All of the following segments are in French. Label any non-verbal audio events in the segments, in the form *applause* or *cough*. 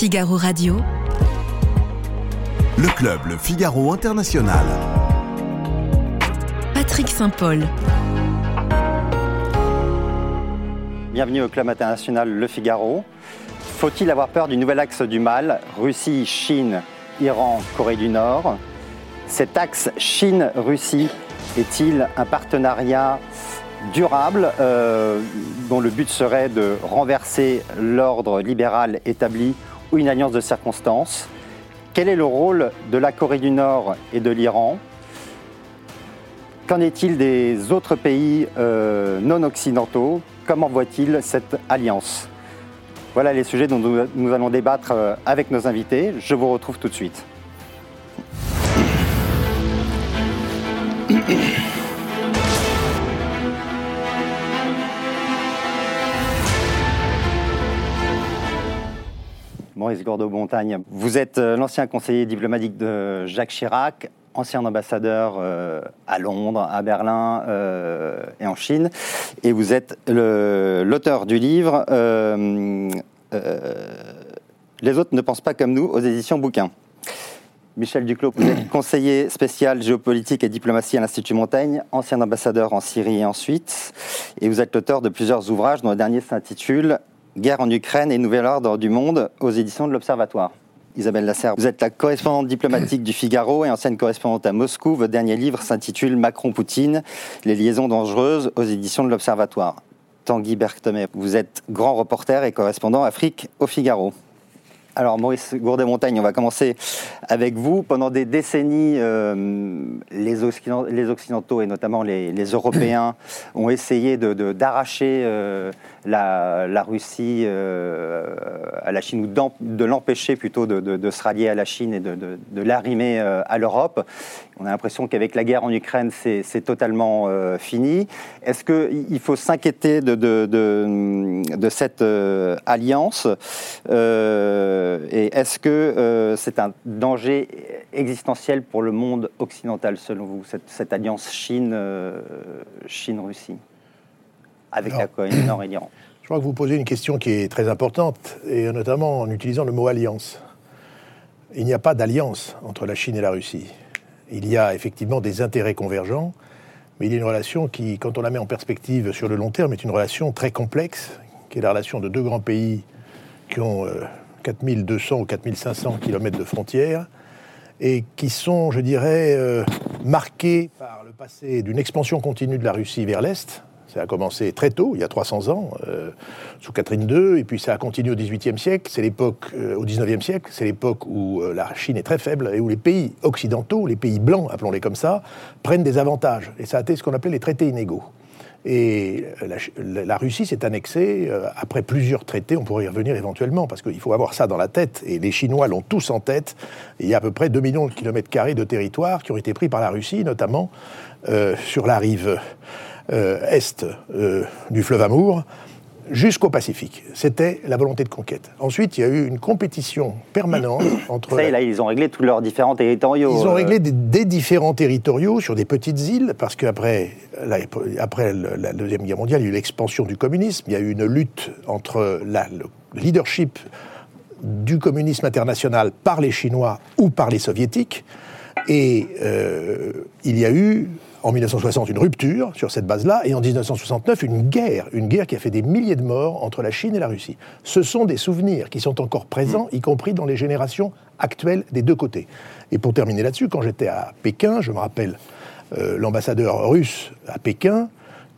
Figaro Radio. Le club Le Figaro International. Patrick Saint-Paul. Bienvenue au club international Le Figaro. Faut-il avoir peur du nouvel axe du mal? Russie, Chine, Iran, Corée du Nord. Cet axe Chine-Russie est-il un partenariat durable euh, dont le but serait de renverser l'ordre libéral établi ou une alliance de circonstances Quel est le rôle de la Corée du Nord et de l'Iran? Qu'en est-il des autres pays euh, non occidentaux? Comment voit-il cette alliance? Voilà les sujets dont nous, allons débattre euh, avec nos invités. Je vous retrouve tout de suite. Maurice Gordeau-Montagne, vous êtes euh, l'ancien conseiller diplomatique de Jacques Chirac, ancien ambassadeur euh, à Londres, à Berlin euh, et en Chine, et vous êtes l'auteur du livre Les autres ne pensent pas comme nous aux éditions Bouquins. Michel Duclos, conseiller spécial géopolitique et diplomatie à l'Institut Montaigne, ancien ambassadeur en Syrie et en Suisse, et vous êtes l'auteur de plusieurs ouvrages dont le dernier s'intitule Guerre en Ukraine et Nouvel ordre du monde aux éditions de l'Observatoire. Isabelle Lasserre, vous êtes la correspondante diplomatique du Figaro et ancienne correspondante à Moscou. Votre dernier livre s'intitule Macron-Poutine, les liaisons dangereuses aux éditions de l'Observatoire. Tanguy Bergthomé, vous être grand reporter et correspondant Afrique au Figaro. Alors Maurice Gourdet-Montagne, on va commencer avec vous. Pendant des décennies, euh, les, Occident- les Occidentaux et notamment les, les Européens *clears throat* ont essayé de- de- d'arracher euh, la, la Russie euh, à la Chine ou de l'empêcher plutôt de, de- se rallier à la Chine et de, l'arrimer à l'Europe. On a l'impression qu'avec la guerre en Ukraine, c'est totalement euh, fini. Est-ce qu'il faut s'inquiéter de, de- de- de cette euh, alliance Euh, Et est-ce que c'est un danger existentiel pour le monde occidental, selon vous, cette, cette alliance Chine, Chine-Russie, avec Alors- la Corée du Nord et l'Iran? Je crois que vous posez une question qui est très importante, et notamment en utilisant le mot alliance. Il n'y a pas d'alliance entre la Chine et la Russie. Il y a effectivement des intérêts convergents, mais il y a une relation qui, quand on la met en perspective sur le long terme, est une relation très complexe, qui est la relation de deux grands pays qui ont euh, 4200 ou 4500 kilomètres de frontières, et qui sont, je dirais, euh, marqués par le passé d'une expansion continue de la Russie vers l'Est. Ça a commencé très tôt, il y a 300 ans, euh, sous Catherine II, et puis ça a continué au XVIIIe siècle, c'est l'époque, euh, au XIXe siècle, c'est l'époque où euh, la Chine est très faible et où les pays occidentaux, les pays blancs, appelons-les comme ça, prennent des avantages. Et ça a été ce qu'on appelait les traités inégaux. Et la, Russie s'est annexée après plusieurs traités, on pourrait y revenir éventuellement, parce qu'il faut avoir ça dans la tête, et les Chinois l'ont tous en tête. Il y a à peu près 2 millions de kilomètres carrés de territoire qui ont été pris par la Russie, notamment sur la rive est euh, du fleuve Amour, jusqu'au Pacifique. C'était la volonté de conquête. Ensuite, il y a eu une compétition permanente *coughs* entre... Ça là, ils ont réglé tous leurs différents territoriaux. ils ont euh, réglé des, des différents territoriaux sur des petites îles, parce qu'après la, après la Deuxième Guerre mondiale, il y a eu l'expansion du communisme, il y a eu une lutte entre la- le leadership du communisme international par les Chinois ou par les Soviétiques, et euh, il y a eu en 1960 une rupture sur cette base-là, et en 1969 une guerre, une guerre qui a fait des milliers de morts entre la Chine et la Russie. Ce sont des souvenirs qui sont encore présents, y compris dans les générations actuelles des deux côtés. Et pour terminer là-dessus, quand j'étais à Pékin, je me rappelle euh, l'ambassadeur russe à Pékin,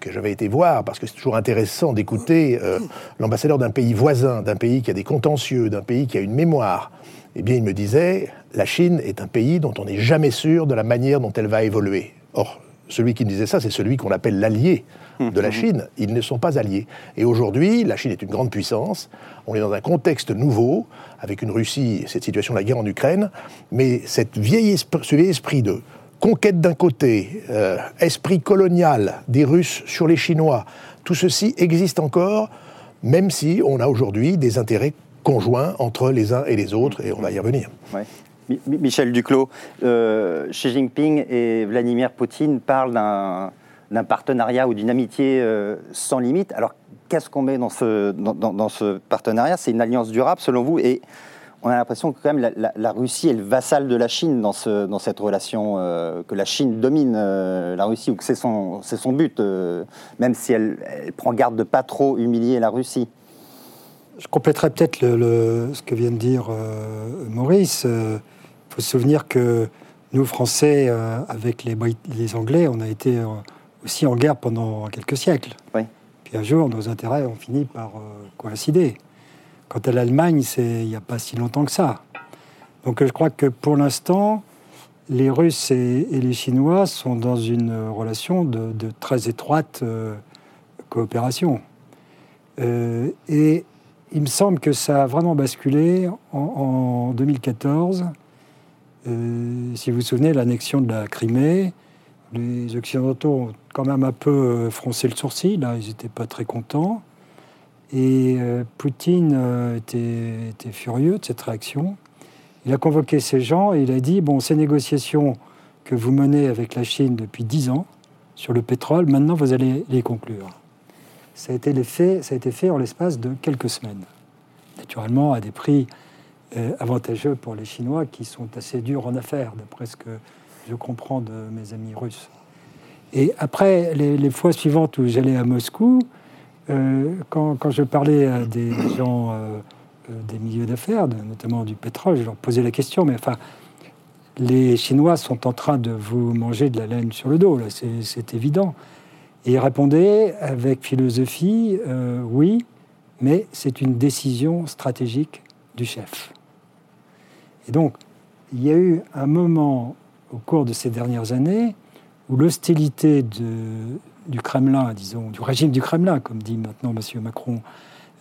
que j'avais été voir, parce que c'est toujours intéressant d'écouter euh, l'ambassadeur d'un pays voisin, d'un pays qui a des contentieux, d'un pays qui a une mémoire. Eh bien, il me disait, la Chine est un pays dont on n'est jamais sûr de la manière dont elle va évoluer. Or, celui qui me disait ça, c'est celui qu'on appelle l'allié de la Chine. Ils ne sont pas alliés. Et aujourd'hui, la Chine est une grande puissance. On est dans un contexte nouveau, avec une Russie, cette situation de la guerre en Ukraine. Mais cette vieille esprit- ce vieil esprit de conquête d'un côté, euh, esprit colonial des Russes sur les Chinois, tout ceci existe encore, même si on a aujourd'hui des intérêts conjoints entre les uns et les autres, et on va y revenir. Ouais. Mi- Mi- Michel Duclos, euh, Xi Jinping et Vladimir Poutine parlent d'un partenariat ou d'une amitié euh, sans limite. Alors, qu'est-ce qu'on met dans ce, partenariat? C'est une alliance durable, selon vous Et on a l'impression que quand même la, Russie est le vassal de la Chine dans, ce, dans cette relation, euh, que la Chine domine la Russie ou que c'est son, but, même si elle, prend garde de pas trop humilier la Russie. Je compléterai peut-être le, ce que vient de dire Maurice. Il faut se souvenir que nous, Français, avec les, les, Anglais, on a été aussi en guerre pendant quelques siècles. Oui. Puis un jour, nos intérêts ont fini par coïncider. Quant à l'Allemagne, il n'y a pas si longtemps que ça. Donc je crois que pour l'instant, les Russes et, les Chinois sont dans une relation de, très étroite euh, coopération. Euh, et il me semble que ça a vraiment basculé en, 2014. Euh, si vous vous souvenez, l'annexion de la Crimée, les Occidentaux ont quand même un peu froncé le sourcil, là, ils n'étaient pas très contents. Et euh, Poutine euh, était, furieux de cette réaction. Il a convoqué ces gens et il a dit bon, ces négociations que vous menez avec la Chine depuis dix ans sur le pétrole, maintenant vous allez les conclure. Ça a été, fait, en l'espace de quelques semaines. Naturellement, à des prix euh, avantageux pour les Chinois qui sont assez durs en affaires, d'après ce que je comprends de mes amis russes. Et après, les, fois suivantes où j'allais à Moscou, euh, quand, je parlais à des gens euh, des milieux d'affaires, notamment du pétrole, je leur posais la question, mais enfin, les Chinois sont en train de vous manger de la laine sur le dos, là, c'est évident. Et ils répondaient avec philosophie, oui, mais c'est une décision stratégique du chef. Et donc, il y a eu un moment au cours de ces dernières années où l'hostilité du Kremlin, disons, du régime du Kremlin, comme dit maintenant M. Macron,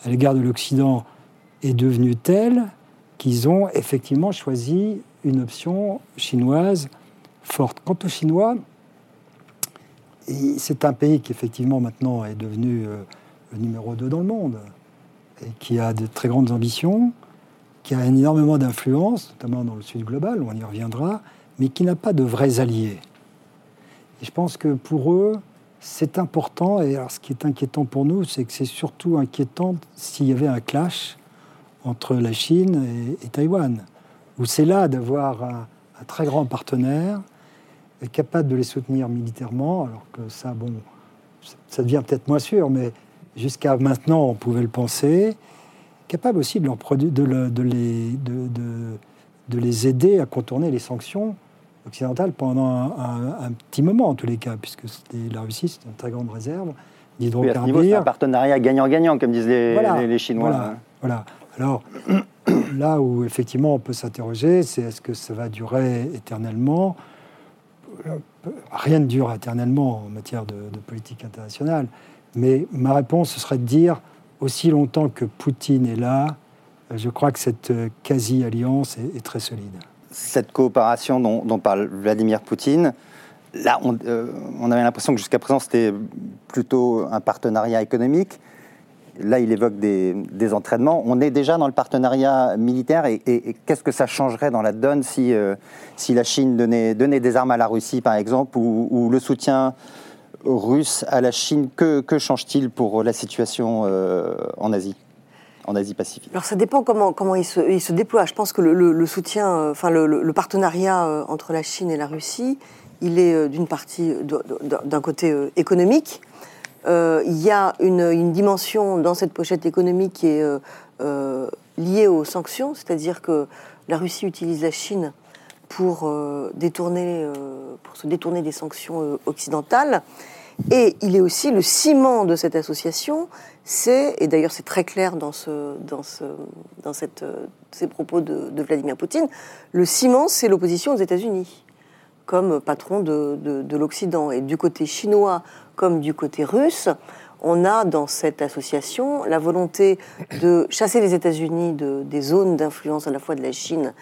à l'égard de l'Occident, est devenue telle qu'ils ont effectivement choisi une option chinoise forte. Quant aux Chinois, c'est un pays qui effectivement maintenant est devenu euh, le numéro 2 dans le monde, et qui a de très grandes ambitions, qui a énormément d'influence, notamment dans le sud global, on y reviendra, mais qui n'a pas de vrais alliés. Et je pense que pour eux, c'est important. Et alors, ce qui est inquiétant pour nous, c'est que c'est surtout inquiétant s'il y avait un clash entre la Chine et, Taïwan, où c'est là d'avoir un, très grand partenaire capable de les soutenir militairement, alors que ça, bon, ça devient peut-être moins sûr, mais jusqu'à maintenant, on pouvait le penser, capable aussi de, leur de, de, les, de les aider à contourner les sanctions occidentale pendant un, petit moment, en tous les cas, puisque la Russie, c'est une très grande réserve d'hydrocarbures. Oui, c'est un partenariat gagnant-gagnant, comme disent les, Chinois. Voilà, Alors, *clears throat* là où effectivement on peut s'interroger, c'est est-ce que ça va durer éternellement? Rien ne dure éternellement en matière de, politique internationale. Mais ma réponse, serait de dire, aussi longtemps que Poutine est là, je crois que cette quasi-alliance est très solide cette coopération dont, parle Vladimir Poutine, là, euh, on, avait l'impression que jusqu'à présent, c'était plutôt un partenariat économique. Là, il évoque des, entraînements. On est déjà dans le partenariat militaire et, qu'est-ce que ça changerait dans la donne si, euh, si la Chine donnait, donnait, des armes à la Russie, par exemple, ou, le soutien russe à la Chine? Que, change-t-il pour la situation euh, en Asie en Asie-Pacifique Alors ça dépend comment, comment il, se, déploie. Je pense que le, soutien, euh, enfin le, partenariat euh, entre la Chine et la Russie, il est d'une partie, d'un côté économique. Il y a une, dimension dans cette pochette économique qui est liée aux sanctions, c'est-à-dire que la Russie utilise la Chine pour, se détourner des sanctions occidentales. Et il est aussi le ciment de cette association, c'est, et d'ailleurs c'est très clair dans, ces propos de, Vladimir Poutine, le ciment, c'est l'opposition aux États-Unis, comme patron de, l'Occident. Et du côté chinois comme du côté russe, on a dans cette association la volonté de chasser les États-Unis de, des zones d'influence à la fois de la Chine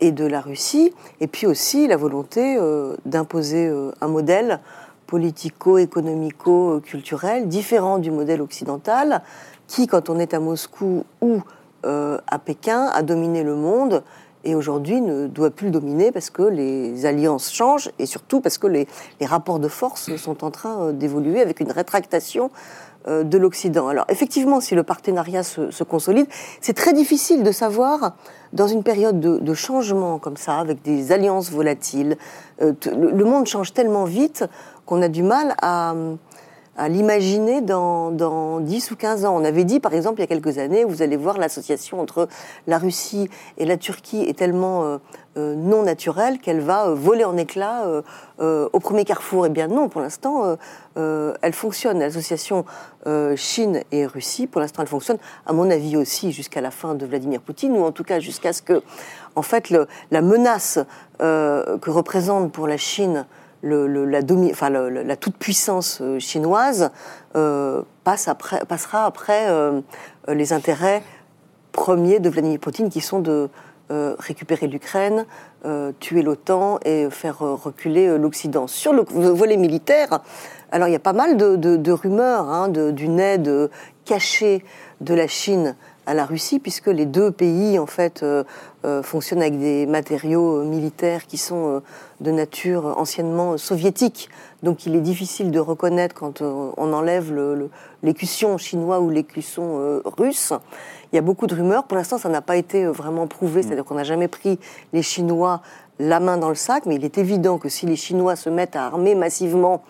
et de la Russie, et puis aussi la volonté euh, d'imposer euh, un modèle politico-économico-culturel, différent du modèle occidental, qui, quand on est à Moscou ou euh, à Pékin, a dominé le monde et aujourd'hui ne doit plus le dominer parce que les alliances changent et surtout parce que les, rapports de force sont en train euh, d'évoluer avec une rétractation euh, de l'Occident. Alors effectivement, si le partenariat se, consolide, c'est très difficile de savoir, dans une période de, changement comme ça, avec des alliances volatiles, euh, le, monde change tellement vite qu'on a du mal à, à l'imaginer dans, dans 10 ou 15 ans. On avait dit, par exemple, il y a quelques années, vous allez voir l'association entre la Russie et la Turquie est tellement euh, euh, non naturelle qu'elle va euh, voler en éclats au premier carrefour. Eh bien non, pour l'instant, elle fonctionne. L'association Chine et Russie, pour l'instant, elle fonctionne, à mon avis aussi, jusqu'à la fin de Vladimir Poutine, ou en tout cas jusqu'à ce que, en fait, la menace que représente pour la Chine la, toute-puissance euh, chinoise euh, passera après euh, les intérêts premiers de Vladimir Poutine, qui sont de récupérer l'Ukraine, tuer l'OTAN et faire reculer l'Occident. Sur le volet militaire, alors il y a pas mal de, rumeurs hein, d'une aide cachée de la Chine à la Russie, puisque les deux pays en fait euh, fonctionnent avec des matériaux euh, militaires qui sont de nature anciennement soviétique. Donc il est difficile de reconnaître quand on enlève l'écusson chinois ou l'écusson russe. Il y a beaucoup de rumeurs. Pour l'instant, ça n'a pas été vraiment prouvé, mm. c'est-à-dire qu'on n'a jamais pris les Chinois la main dans le sac, mais il est évident que si les Chinois se mettent à armer massivement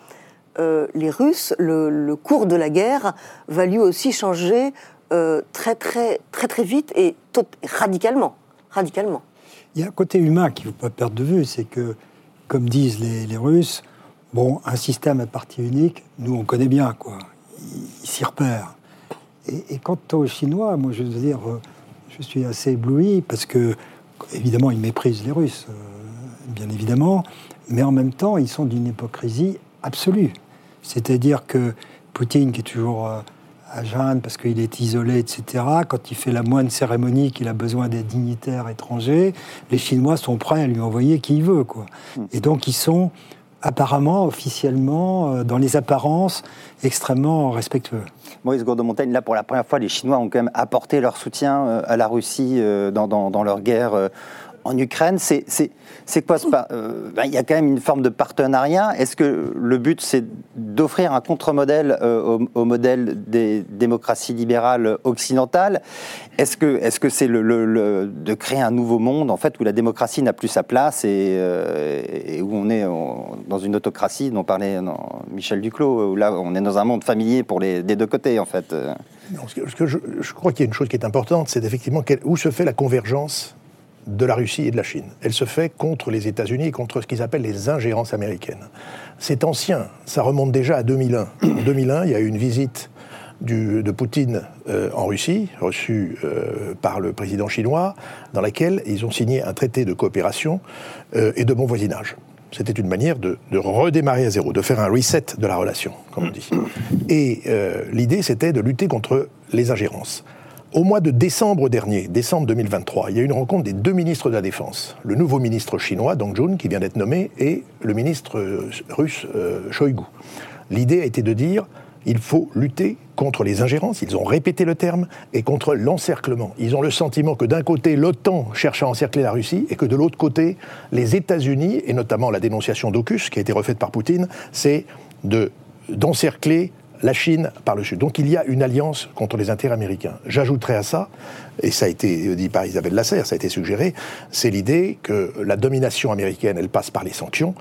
les Russes, le, le, cours de la guerre va lui aussi changer euh, très, très, très, très vite et radicalement. Il y a un côté humain qu'il ne faut pas perdre de vue, c'est que, comme disent les, Russes, bon, un système à partie unique, nous on connaît bien, quoi. Ils s'y repèrent. Et, quant aux Chinois, moi je veux dire, euh, je suis assez ébloui parce que, évidemment, ils méprisent les Russes, euh, bien évidemment, mais en même temps, ils sont d'une hypocrisie absolue. C'est-à-dire que Poutine, qui est toujours à Jeanne parce qu'il est isolé, etc. Quand il fait la moindre cérémonie, qu'il a besoin des dignitaires étrangers, les Chinois sont prêts à lui envoyer qui il veut. Quoi. Hmm. Et donc ils sont apparemment, officiellement, euh, dans les apparences, extrêmement respectueux. Maurice Gourdeau-Montaigne, là pour la première fois, les Chinois ont quand même apporté leur soutien euh, à la Russie euh, dans, dans leur guerre en Ukraine, c'est quoi euh, ben, Il y a quand même une forme de partenariat. Est-ce que le but, c'est d'offrir un contre-modèle euh, au, modèle des démocraties libérales occidentales? Est-ce que c'est -ce de créer un nouveau monde, en fait, où la démocratie n'a plus sa place et, euh, où on est dans une autocratie dont parlait Michel Duclos, où là, on est dans un monde familier pour les, des deux côtés, en fait? Ce je, je, crois qu'il y a une chose qui est importante, c'est effectivement où se fait la convergence de la Russie et de la Chine. Elle se fait contre les États-Unis et contre ce qu'ils appellent les ingérences américaines. C'est ancien, ça remonte déjà à 2001. En 2001, il y a eu une visite de Poutine euh, en Russie, reçue euh, par le président chinois, dans laquelle ils ont signé un traité de coopération euh, et de bon voisinage. C'était une manière de, de, redémarrer à zéro, de faire un reset de la relation, comme on dit. Et l'idée, c'était de lutter contre les ingérences. Au mois de décembre dernier, décembre 2023, il y a eu une rencontre des deux ministres de la Défense. Le nouveau ministre chinois, Dong Jun, qui vient d'être nommé, et le ministre euh, russe, euh, Shoigu. L'idée a été de dire il faut lutter contre les ingérences, ils ont répété le terme, et contre l'encerclement. Ils ont le sentiment que d'un côté, l'OTAN cherche à encercler la Russie, et que de l'autre côté, les États-Unis, et notamment la dénonciation d'Ocus, qui a été refaite par Poutine, c'est d'encercler la Chine par le Sud. Donc il y a une alliance contre les intérêts américains. J'ajouterai à ça, et ça a été dit par Isabelle Lasserre, ça a été suggéré, c'est l'idée que la domination américaine, elle passe par les sanctions,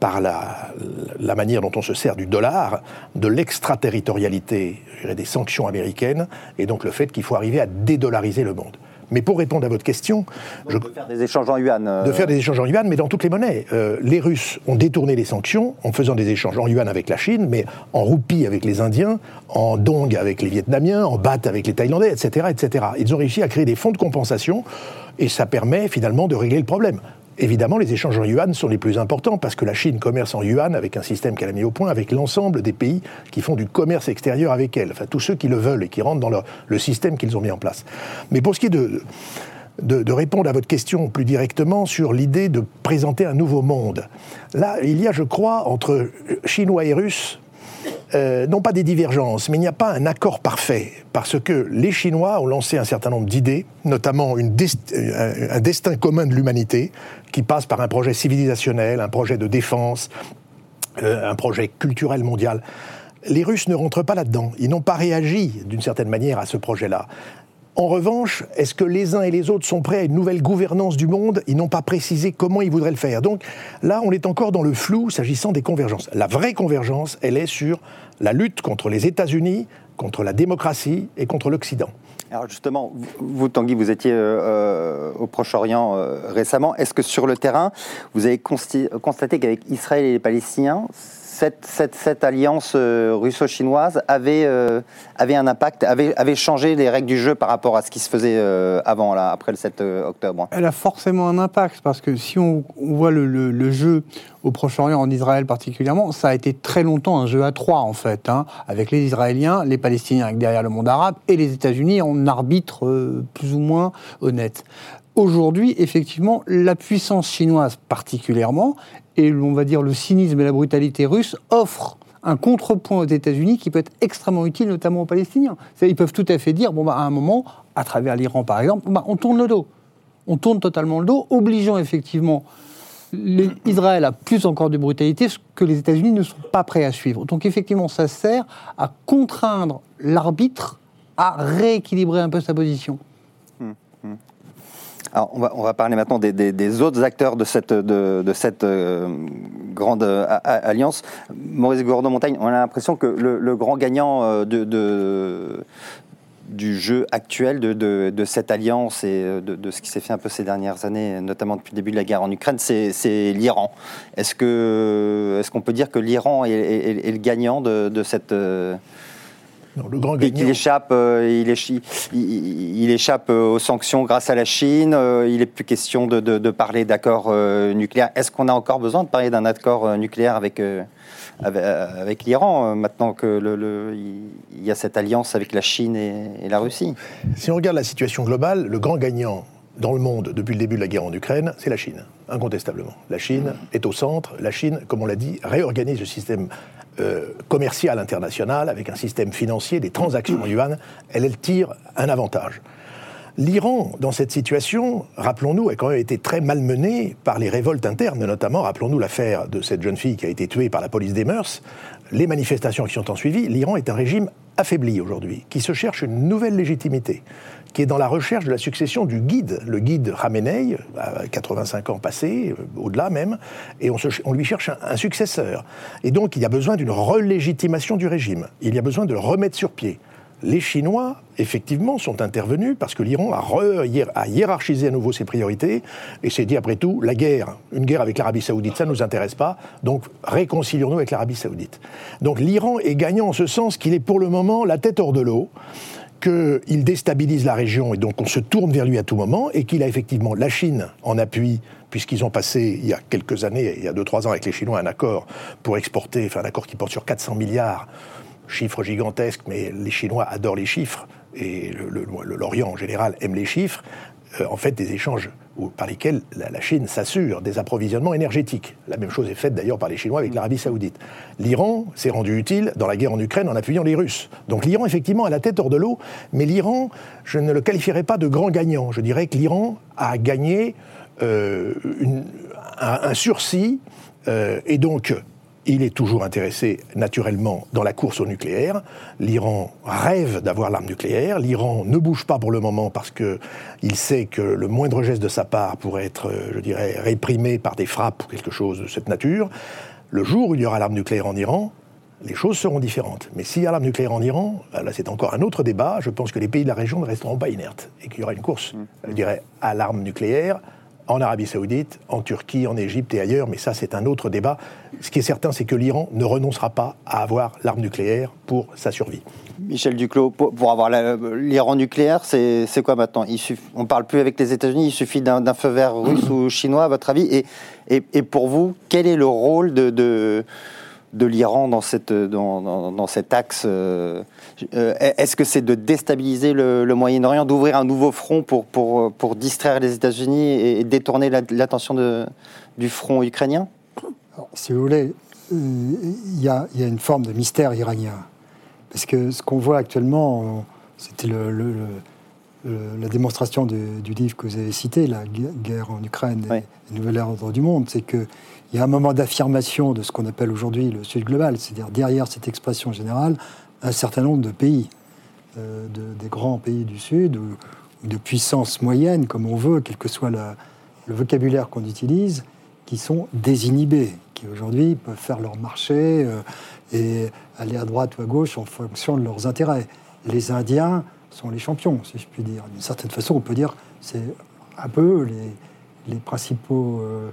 par la, la manière dont on se sert du dollar, de l'extraterritorialité des sanctions américaines, et donc le fait qu'il faut arriver à dédollariser le monde. Mais pour répondre à votre question... je... De faire des échanges en yuan. Euh. De faire des échanges en yuan, mais dans toutes les monnaies. Euh, les Russes ont détourné les sanctions en faisant des échanges en yuan avec la Chine, mais en roupie avec les Indiens, en dong avec les Vietnamiens, en baht avec les Thaïlandais, etc., etc. Ils ont réussi à créer des fonds de compensation et ça permet finalement de régler le problème. Évidemment, les échanges en yuan sont les plus importants parce que la Chine commerce en yuan avec un système qu'elle a mis au point avec l'ensemble des pays qui font du commerce extérieur avec elle, enfin tous ceux qui le veulent et qui rentrent dans le système qu'ils ont mis en place. Mais pour ce qui est de, de, répondre à votre question plus directement sur l'idée de présenter un nouveau monde, là, il y a, je crois, entre Chinois et Russes, euh, non pas des divergences, mais il n'y a pas un accord parfait, parce que les Chinois ont lancé un certain nombre d'idées, notamment une un destin commun de l'humanité, qui passe par un projet civilisationnel, un projet de défense, un projet culturel mondial. Les Russes ne rentrent pas là-dedans. Ils n'ont pas réagi d'une certaine manière à ce projet-là. En revanche, est-ce que les uns et les autres sont prêts à une nouvelle gouvernance du monde Ils n'ont pas précisé comment ils voudraient le faire. Donc là, on est encore dans le flou s'agissant des convergences. La vraie convergence, elle est sur la lutte contre les États-Unis, contre la démocratie et contre l'Occident. Alors justement, vous Tanguy, vous étiez euh, euh, au Proche-Orient euh, récemment. Est-ce que sur le terrain, vous avez constaté qu'avec Israël et les Palestiniens, cette, alliance euh, russo-chinoise avait, euh, avait un impact, avait, avait changé les règles du jeu par rapport à ce qui se faisait euh, avant, là, après le 7 octobre. Elle a forcément un impact, parce que si on, voit le, jeu au Proche-Orient, en Israël particulièrement, ça a été très longtemps un jeu à trois, en fait, hein, avec les Israéliens, les Palestiniens derrière le monde arabe, et les États-Unis en arbitre plus ou moins honnête. Aujourd'hui, effectivement, la puissance chinoise particulièrement et on va dire le cynisme et la brutalité russe offrent un contrepoint aux États-Unis qui peut être extrêmement utile, notamment aux Palestiniens. Ils peuvent tout à fait dire, bon, bah, à un moment, à travers l'Iran par exemple, bah, on tourne le dos. On tourne totalement le dos, obligeant effectivement Israël à plus encore de brutalité, ce que les États-Unis ne sont pas prêts à suivre. Donc effectivement, ça sert à contraindre l'arbitre à rééquilibrer un peu sa position on, va, parler maintenant des, autres acteurs de cette, euh, grande euh, alliance. Maurice Gordon-Montagne, on a l'impression que le, grand gagnant euh, du jeu actuel de, cette alliance et de, ce qui s'est fait un peu ces dernières années, notamment depuis le début de la guerre en Ukraine, c'est l'Iran. Est-ce qu'on peut dire que l'Iran est, le gagnant de, cette le grand Il échappe, euh, il, échappe euh, aux sanctions grâce à la Chine. Euh, il n'est plus question de, parler d'accord nucléaire. Est-ce qu'on a encore besoin de parler d'un accord nucléaire avec, avec, l'Iran maintenant que il y a cette alliance avec la Chine et, la Russie? Si on regarde la situation globale, le grand gagnant dans le monde depuis le début de la guerre en Ukraine, c'est la Chine, incontestablement. La Chine est au centre. La Chine, comme on l'a dit, réorganise le système euh, commerciale internationale, avec un système financier, des transactions en yuan, elle, elle tire un avantage. L'Iran, dans cette situation, rappelons-nous, a quand même été très malmené par les révoltes internes, notamment, rappelons-nous l'affaire de cette jeune fille qui a été tuée par la police des mœurs, les manifestations qui sont en suivi. L'Iran est un régime affaibli aujourd'hui, qui se cherche une nouvelle légitimité qui est dans la recherche de la succession du guide, le guide Khamenei, à 85 ans passés, euh, au-delà même, et on, lui cherche un, successeur. Et donc il y a besoin d'une relégitimation du régime, il y a besoin de le remettre sur pied. Les Chinois, effectivement, sont intervenus parce que l'Iran a, a, hiérarchisé à nouveau ses priorités et s'est dit, après tout, la guerre, une guerre avec l'Arabie saoudite, ça ne nous intéresse pas, donc réconcilions-nous avec l'Arabie saoudite. Donc l'Iran est gagnant en ce sens qu'il est pour le moment la tête hors de l'eau qu'il déstabilise la région et donc on se tourne vers lui à tout moment, et qu'il a effectivement la Chine en appui, puisqu'ils ont passé il y a quelques années, il y a 2-3 ans avec les Chinois, un accord pour exporter, enfin un accord qui porte sur 400 milliards, chiffre gigantesque, mais les Chinois adorent les chiffres, et l'Orient en général aime les chiffres, euh, en fait des échanges par lesquels la, Chine s'assure des approvisionnements énergétiques. La même chose est faite d'ailleurs par les Chinois avec l'Arabie saoudite. L'Iran s'est rendu utile dans la guerre en Ukraine en appuyant les Russes. Donc l'Iran, effectivement, a la tête hors de l'eau, mais l'Iran, je ne le qualifierais pas de grand gagnant. Je dirais que l'Iran a gagné euh, un, sursis, euh, et donc il est toujours intéressé naturellement dans la course au nucléaire. L'Iran rêve d'avoir l'arme nucléaire. L'Iran ne bouge pas pour le moment parce qu'il sait que le moindre geste de sa part pourrait être, euh, je dirais, réprimé par des frappes ou quelque chose de cette nature. Le jour où il y aura l'arme nucléaire en Iran, les choses seront différentes. Mais s'il y a l'arme nucléaire en Iran, euh, là c'est encore un autre débat. Je pense que les pays de la région ne resteront pas inertes et qu'il y aura une course, mmh. je dirais, à l'arme nucléaire en Arabie Saoudite, en Turquie, en Égypte et ailleurs, mais ça c'est un autre débat. Ce qui est certain, c'est que l'Iran ne renoncera pas à avoir l'arme nucléaire pour sa survie. Michel Duclos, pour, avoir l'Iran nucléaire, c'est quoi maintenant? On ne parle plus avec les États-Unis, il suffit d'un feu vert russe ou chinois, à votre avis? Et, et, pour vous, quel est le rôle de de l'Iran dans, cette, dans, dans, cet axe euh, euh, Est-ce que c'est de déstabiliser le, Moyen-Orient, d'ouvrir un nouveau front pour, pour, pour distraire les États-Unis et, détourner l'attention du front ukrainien? Si vous voulez, il y, a une forme de mystère iranien. Parce que ce qu'on voit actuellement, c'était la démonstration du livre que vous avez cité, La guerre en Ukraine et le nouvel ordre du monde, c'est qu'il y a un moment d'affirmation de ce qu'on appelle aujourd'hui le Sud global, c'est-à-dire derrière cette expression générale, un certain nombre de pays, euh, des grands pays du Sud, ou, de puissances moyennes, comme on veut, quel que soit le vocabulaire qu'on utilise, qui sont désinhibés, qui aujourd'hui peuvent faire leur marché euh, et aller à droite ou à gauche en fonction de leurs intérêts. Les Indiens sont les champions, si je puis dire. D'une certaine façon, on peut dire c'est un peu les, les principaux euh,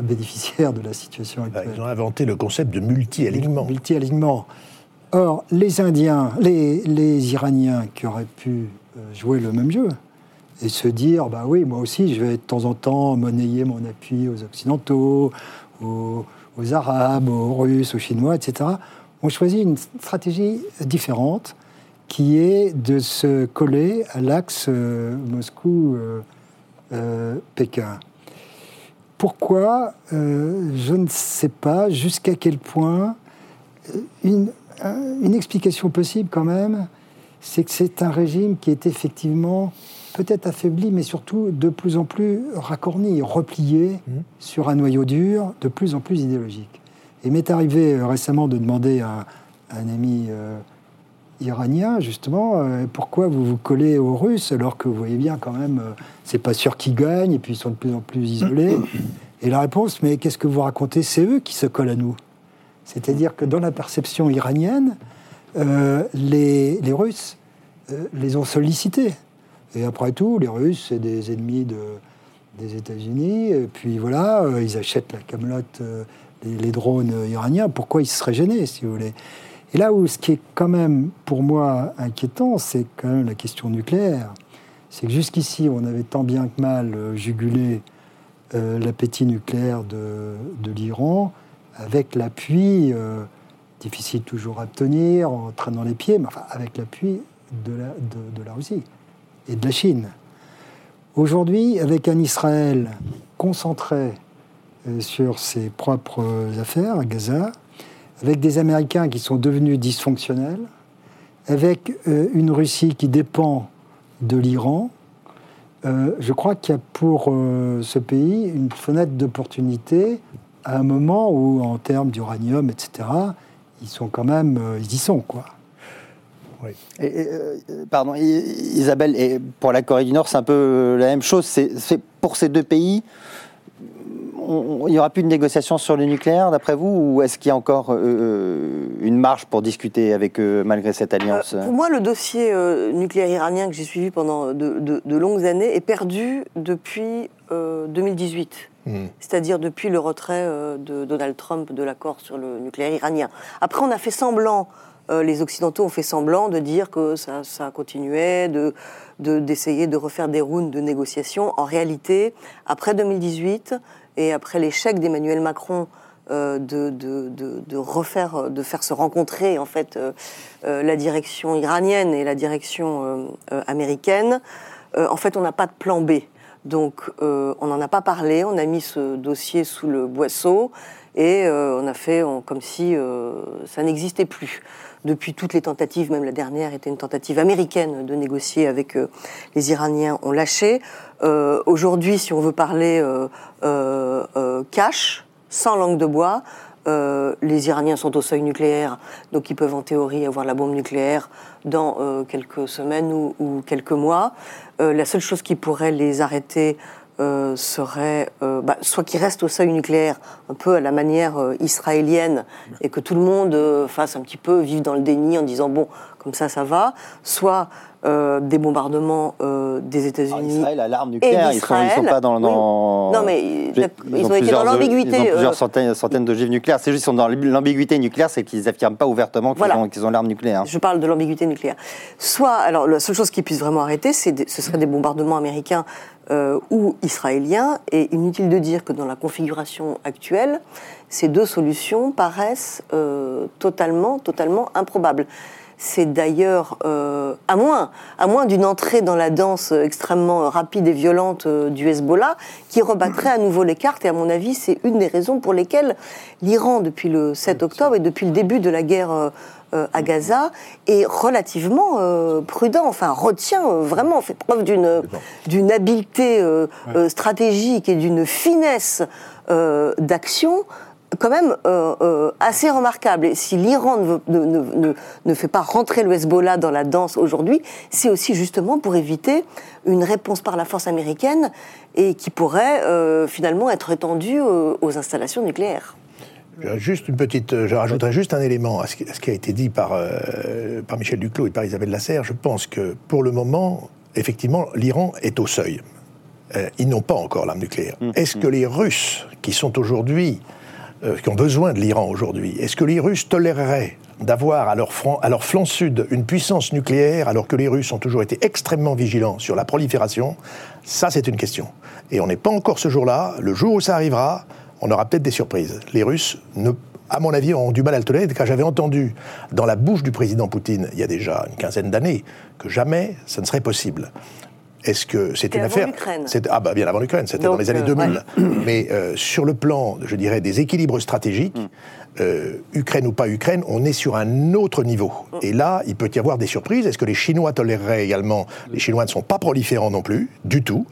bénéficiaires de la situation bah, actuelle. Ils ont inventé le concept de multi-alignement. Multi-alignement. Or, les Indiens, les, les, Iraniens qui auraient pu euh, jouer le même jeu et se dire, bah oui, moi aussi, je vais de temps en temps monnayer mon appui aux Occidentaux, aux, Arabes, aux Russes, aux Chinois, etc., ont choisi une stratégie différente qui est de se coller à l'axe euh, Moscou-Pékin. Euh, Pourquoi Je ne sais pas jusqu'à quel point une une explication possible quand même, c'est que c'est un régime qui est effectivement peut-être affaibli, mais surtout de plus en plus racorni, replié mmh. sur un noyau dur, de plus en plus idéologique. Et m'est arrivé euh, récemment de demander à, un ami euh, iranien, justement, euh, pourquoi vous vous collez aux Russes alors que vous voyez bien quand même, c'est pas sûr qu'ils gagnent et puis ils sont de plus en plus isolés. *coughs* Et la réponse, mais qu'est-ce que vous racontez? C'est eux qui se collent à nous. C'est-à-dire que dans la perception iranienne, euh, les, Russes euh, les ont sollicités. Et après tout, les Russes, c'est des ennemis des États-Unis. Et puis voilà, euh, ils achètent la camelote, les, drones iraniens. Pourquoi ils se seraient gênés, si vous voulez? Et là où ce qui est quand même, pour moi, inquiétant, c'est quand même la question nucléaire. C'est que jusqu'ici, on avait tant bien que mal jugulé l'appétit nucléaire de, l'Iran avec l'appui, euh, difficile toujours à obtenir, en traînant les pieds, mais enfin avec l'appui de la, de, la Russie et de la Chine. Aujourd'hui, avec un Israël concentré euh, sur ses propres affaires à Gaza, avec des Américains qui sont devenus dysfonctionnels, avec euh, une Russie qui dépend de l'Iran, je crois qu'il y a pour ce pays une fenêtre d'opportunité à un moment où, en termes d'uranium, etc., ils sont quand même, euh, ils y sont, quoi. Oui. Euh, pardon, Isabelle, et pour la Corée du Nord, c'est un peu la même chose. C'est pour ces deux pays, il n'y aura plus de négociations sur le nucléaire, d'après vous, ou est-ce qu'il y a encore euh, une marge pour discuter avec eux malgré cette alliance? Pour moi, le dossier nucléaire iranien que j'ai suivi pendant de, de, longues années est perdu depuis 2018. Hmm. c'est-à-dire depuis le retrait euh, de Donald Trump de l'accord sur le nucléaire iranien. Après, on a fait semblant, euh, les Occidentaux ont fait semblant de dire que ça, ça continuait, de, d'essayer de, refaire des rounds de négociations. En réalité, après 2018 et après l'échec d'Emmanuel Macron euh, de, refaire, de faire se rencontrer en fait la direction iranienne et la direction américaine, en fait, on n'a pas de plan B. Donc euh, on n'en a pas parlé, on a mis ce dossier sous le boisseau et euh, on a fait comme si euh, ça n'existait plus. Depuis toutes les tentatives, même la dernière était une tentative américaine de négocier avec les Iraniens, on lâché. Aujourd'hui, si on veut parler cash, sans langue de bois, les Iraniens sont au seuil nucléaire, donc ils peuvent en théorie avoir la bombe nucléaire dans quelques semaines ou quelques mois. Euh, la seule chose qui pourrait les arrêter euh, serait euh, bah, soit qu'ils restent au seuil nucléaire, un peu à la manière israélienne, et que tout le monde fasse un petit peu, vive dans le déni en disant bon, comme ça, ça va, soit euh, des bombardements euh, des États-Unis. Israël a l'arme nucléaire, ils ne sont, pas dans. Non, mais ils, ont, été dans l'ambiguïté. Ils ont plusieurs euh, centaines, centaines d'ogives nucléaires. C'est juste qu'ils sont dans l'ambiguïté nucléaire, c'est qu'ils n'affirment pas ouvertement qu'ils ont, l'arme nucléaire. Je parle de l'ambiguïté nucléaire. Soit, alors la seule chose qui puisse vraiment arrêter, ce serait des bombardements américains ou israéliens. Et inutile de dire que dans la configuration actuelle, ces deux solutions paraissent totalement, totalement improbables. C'est d'ailleurs, euh, à moins, à moins d'une entrée dans la danse extrêmement rapide et violente euh, du Hezbollah, qui rebattrait à nouveau les cartes. Et à mon avis, c'est une des raisons pour lesquelles l'Iran, depuis le 7 octobre et depuis le début de la guerre euh, à Gaza, est relativement euh, prudent, enfin retient euh, vraiment, fait preuve d'une d'une habileté euh, stratégique et d'une finesse d'action quand même euh, euh, assez remarquable. Et si l'Iran ne, ne- ne- ne- ne fait pas rentrer le Hezbollah dans la danse aujourd'hui, c'est aussi justement pour éviter une réponse par la force américaine et qui pourrait euh, finalement être étendue euh, aux installations nucléaires. Juste une petite, je rajouterai juste un élément à ce qui, à ce qui a été dit par, euh, par Michel Duclos et par Isabelle Lasserre. Je pense que pour le moment, effectivement, l'Iran est au seuil. Euh, ils n'ont pas encore l'arme nucléaire. Est-ce que les Russes, qui sont aujourd'hui, euh, qui ont besoin de l'Iran aujourd'hui, est-ce que les Russes toléreraient d'avoir à leur, à leur flanc sud une puissance nucléaire alors que les Russes ont toujours été extrêmement vigilants sur la prolifération? Ça, c'est une question. Et on n'est pas encore ce jour-là. Le jour où ça arrivera, on aura peut-être des surprises. Les Russes, à mon avis, ont du mal à le tolérer, car j'avais entendu dans la bouche du président Poutine, il y a déjà une quinzaine d'années, que jamais ça ne serait possible. Est-ce que c'est C'était une avant affaire c'est- Ah bah bien avant l'Ukraine, c'était dans les années euh, 2000. *clears throat* Mais euh, sur le plan, je dirais, des équilibres stratégiques, euh, Ukraine ou pas Ukraine, on est sur un autre niveau. Et là, il peut y avoir des surprises. Est-ce que les Chinois toléreraient également Les Chinois ne sont pas proliférants non plus, du tout.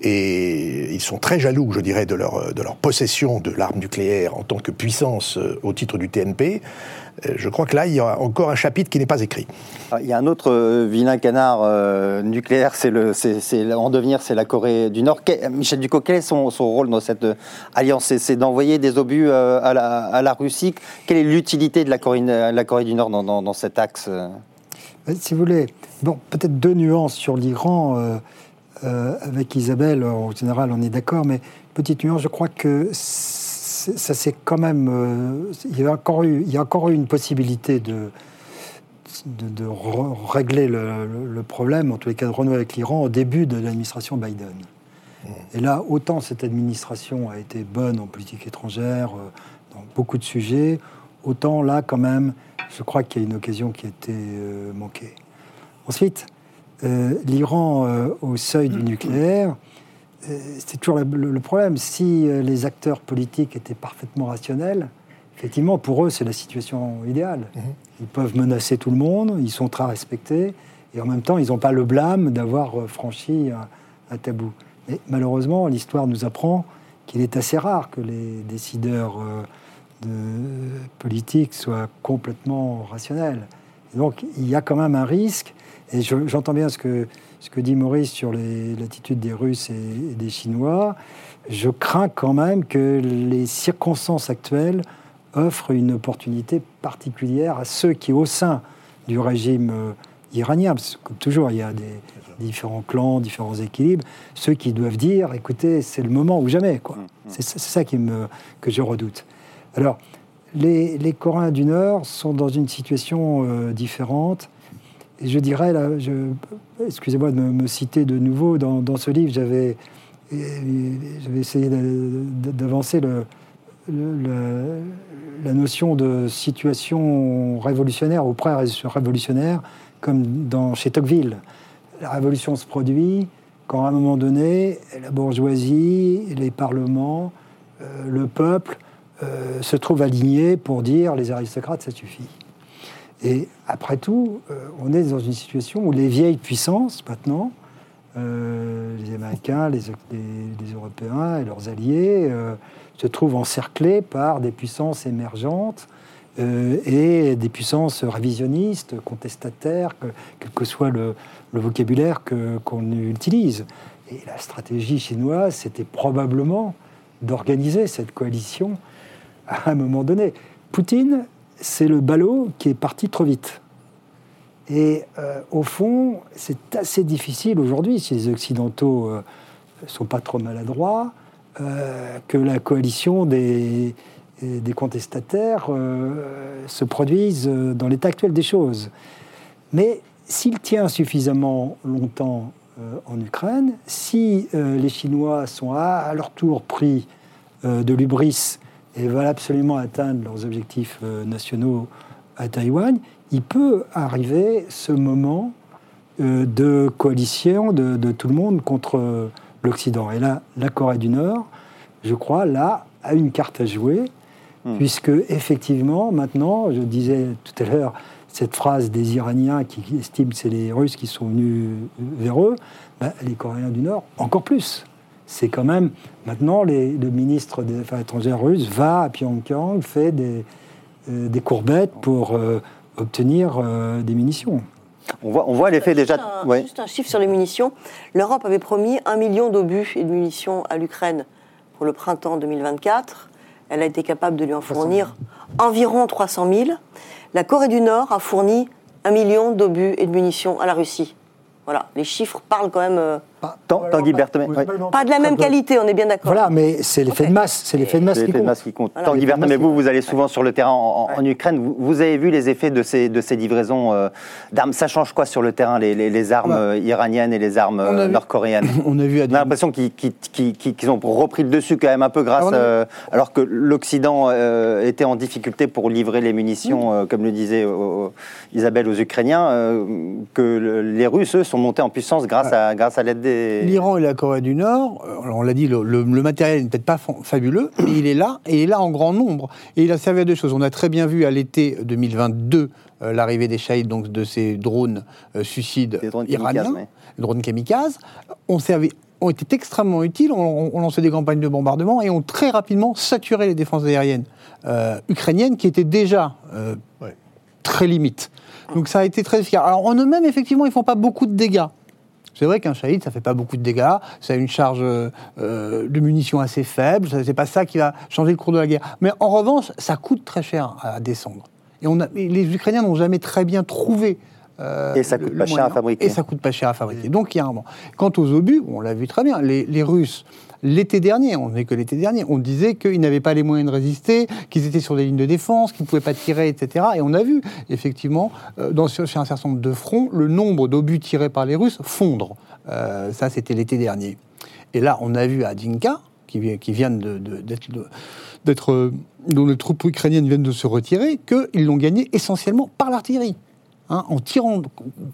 Et ils sont très jaloux, je dirais, de leur, de leur possession de l'arme nucléaire en tant que puissance euh, au titre du TNP. Euh, Je crois que là, il y a encore un chapitre qui n'est pas écrit. Ah, Il y a un autre euh, vilain canard euh, nucléaire, c'est le, c'est, c'est- en devenir, c'est la Corée du Nord. Michel Ducot, quel est son, son rôle dans cette alliance? C'est, c'est d'envoyer des obus euh, à, la, à la Russie. Quelle est l'utilité de la Corée, la Corée du Nord dans, dans- dans cet axe Si vous voulez, bon, peut-être deux nuances sur l'Iran. euh, euh, avec Isabelle, en général, on est d'accord, mais petite nuance, je crois que c'est- ça c'est quand même. euh, il, y a encore eu, il y a encore eu une possibilité de, de, de re- régler le, problème, en tous les cas de renouer avec l'Iran, au début de l'administration Biden. Et là, autant cette administration a été bonne en politique étrangère, euh, dans beaucoup de sujets, autant là, quand même, je crois qu'il y a une occasion qui a été euh, manquée. Ensuite, l'Iran au seuil du nucléaire, euh, c'est toujours le, problème. Si euh, les acteurs politiques étaient parfaitement rationnels, effectivement, pour eux, c'est la situation idéale. Ils peuvent menacer tout le monde, ils sont très respectés, et en même temps, ils n'ont pas le blâme d'avoir euh, franchi un, un tabou. Mais malheureusement, l'histoire nous apprend qu'il est assez rare que les décideurs euh, de, politiques soient complètement rationnels. Et donc, il y a quand même un risque, et je- j'entends bien ce que, ce que dit Maurice sur l'attitude des Russes et, et des Chinois. Je crains quand même que les circonstances actuelles offrent une opportunité particulière à ceux qui, au sein du régime euh, iranien, parce que comme toujours, il y a des différents clans, différents équilibres, ceux qui doivent dire, écoutez, c'est le moment ou jamais. quoi. C'est c'est ça qui me, que je redoute. Alors, les, les Coréens du Nord sont dans une situation euh, différente. Je dirais, excusez-moi de me, citer de nouveau, dans, ce livre, j'avais, essayé d'avancer la notion de situation révolutionnaire ou pré-révolutionnaire, comme dans, chez Tocqueville. La révolution se produit quand, à un moment donné, la bourgeoisie, les parlements, euh, le peuple euh, se trouvent alignés pour dire les aristocrates, ça suffit. Et après tout, euh, on est dans une situation où les vieilles puissances, maintenant, euh, les Américains, les, Européens et leurs alliés, euh, se trouvent encerclés par des puissances émergentes et des puissances révisionnistes, contestataires, que- quel que soit le, vocabulaire qu'on utilise. Et la stratégie chinoise, c'était probablement d'organiser cette coalition à un moment donné. Poutine, c'est le ballot qui est parti trop vite. Et euh, au fond, c'est assez difficile aujourd'hui, si les Occidentaux ne sont pas trop maladroits, euh, que la coalition des, contestataires euh, se produise euh, dans l'état actuel des choses. Mais s'il tient suffisamment longtemps euh, en Ukraine, si euh, les Chinois sont à, à leur tour pris euh, de l'ubris et veulent absolument atteindre leurs objectifs euh, nationaux à Taïwan, il peut arriver ce moment euh, de coalition de, de tout le monde contre l'Occident. Et là, la Corée du Nord, je crois, là, a une carte à jouer, Hmm. puisque effectivement, maintenant, je disais tout à l'heure, cette phrase des Iraniens qui estiment que c'est les Russes qui sont venus vers eux, bah, les Coréens du Nord, encore plus. C'est quand même, maintenant, les- le ministre des Affaires étrangères russe va à Pyongyang, fait des, euh, des courbettes pour euh, obtenir euh, des munitions. On voit, on voit l'effet déjà. Juste un, ouais. juste un chiffre sur les munitions. L'Europe avait promis un million d'obus et de munitions à l'Ukraine pour le printemps 2024. Elle a été capable de lui en fournir environ 300 000. La Corée du Nord a fourni un million d'obus et de munitions à la Russie. Voilà, les chiffres parlent quand même. Tanguy Oui, pas de la même qualité, on est bien d'accord. Voilà, mais c'est l'effet de masse, c'est l'effet de masse qui compte. masse qui compte. Voilà. Tanguy masse vous, vous allez souvent sur le terrain en, en- en Ukraine. Vous, vous avez vu les effets de ces, de ces livraisons euh, d'armes. Ça change quoi sur le terrain, les, les- les armes Bah, euh, iraniennes et les armes euh, nord-coréennes? *clears throat* On a vu à On a l'impression qu'ils qu'ils- qu'ils- qu'ils- qu'ils ont repris le dessus quand même un peu grâce, Alors, on a- euh, alors que l'Occident euh, était en difficulté pour livrer les munitions, euh, comme le disait Isabelle aux Ukrainiens, euh, que le- les Russes, eux, sont montés en puissance grâce à, grâce à l'aide des... L'Iran et la Corée du Nord, euh, on l'a dit, le, le- le matériel n'est peut-être pas fa- fabuleux, *clears throat* mais il est là, et il est là en grand nombre. Et il a servi à deux choses. On a très bien vu à l'été 2022 euh, l'arrivée des Shahid, donc de ces drones euh, suicides Des drones iraniens, kamikazes, drones kamikazes, ont servi ont été extrêmement utiles, on, on lançait des campagnes de bombardement et ont très rapidement saturé les défenses aériennes euh, ukrainiennes qui étaient déjà euh, Ouais. très limites. Donc ça a été très efficace. Alors en eux-mêmes, effectivement, ils font pas beaucoup de dégâts. C'est vrai qu'un shahid, ça fait pas beaucoup de dégâts, ça a une charge euh, euh, de munitions assez faible, c'est pas ça qui va changer le cours de la guerre. Mais en revanche, ça coûte très cher à descendre. Et, on a, et les Ukrainiens n'ont jamais très bien trouvé. euh, Et ça coûte le pas cher à fabriquer. Et ça coûte pas cher à fabriquer. Donc il y a un moment. Quant aux obus, on l'a vu très bien, les, les Russes, l'été dernier, on n'est que l'été dernier, on disait qu'ils n'avaient pas les moyens de résister, qu'ils étaient sur des lignes de défense, qu'ils ne pouvaient pas tirer, etc. Et on a vu, effectivement, euh, dans, sur, un certain nombre de fronts, le nombre d'obus tirés par les Russes fondre. Euh, ça, c'était l'été dernier. Et là, on a vu à Dinka, qui, qui viennent d'être, de- euh, dont les troupes ukrainiennes viennent de se retirer, qu'ils l'ont gagné essentiellement par l'artillerie. hein, en tirant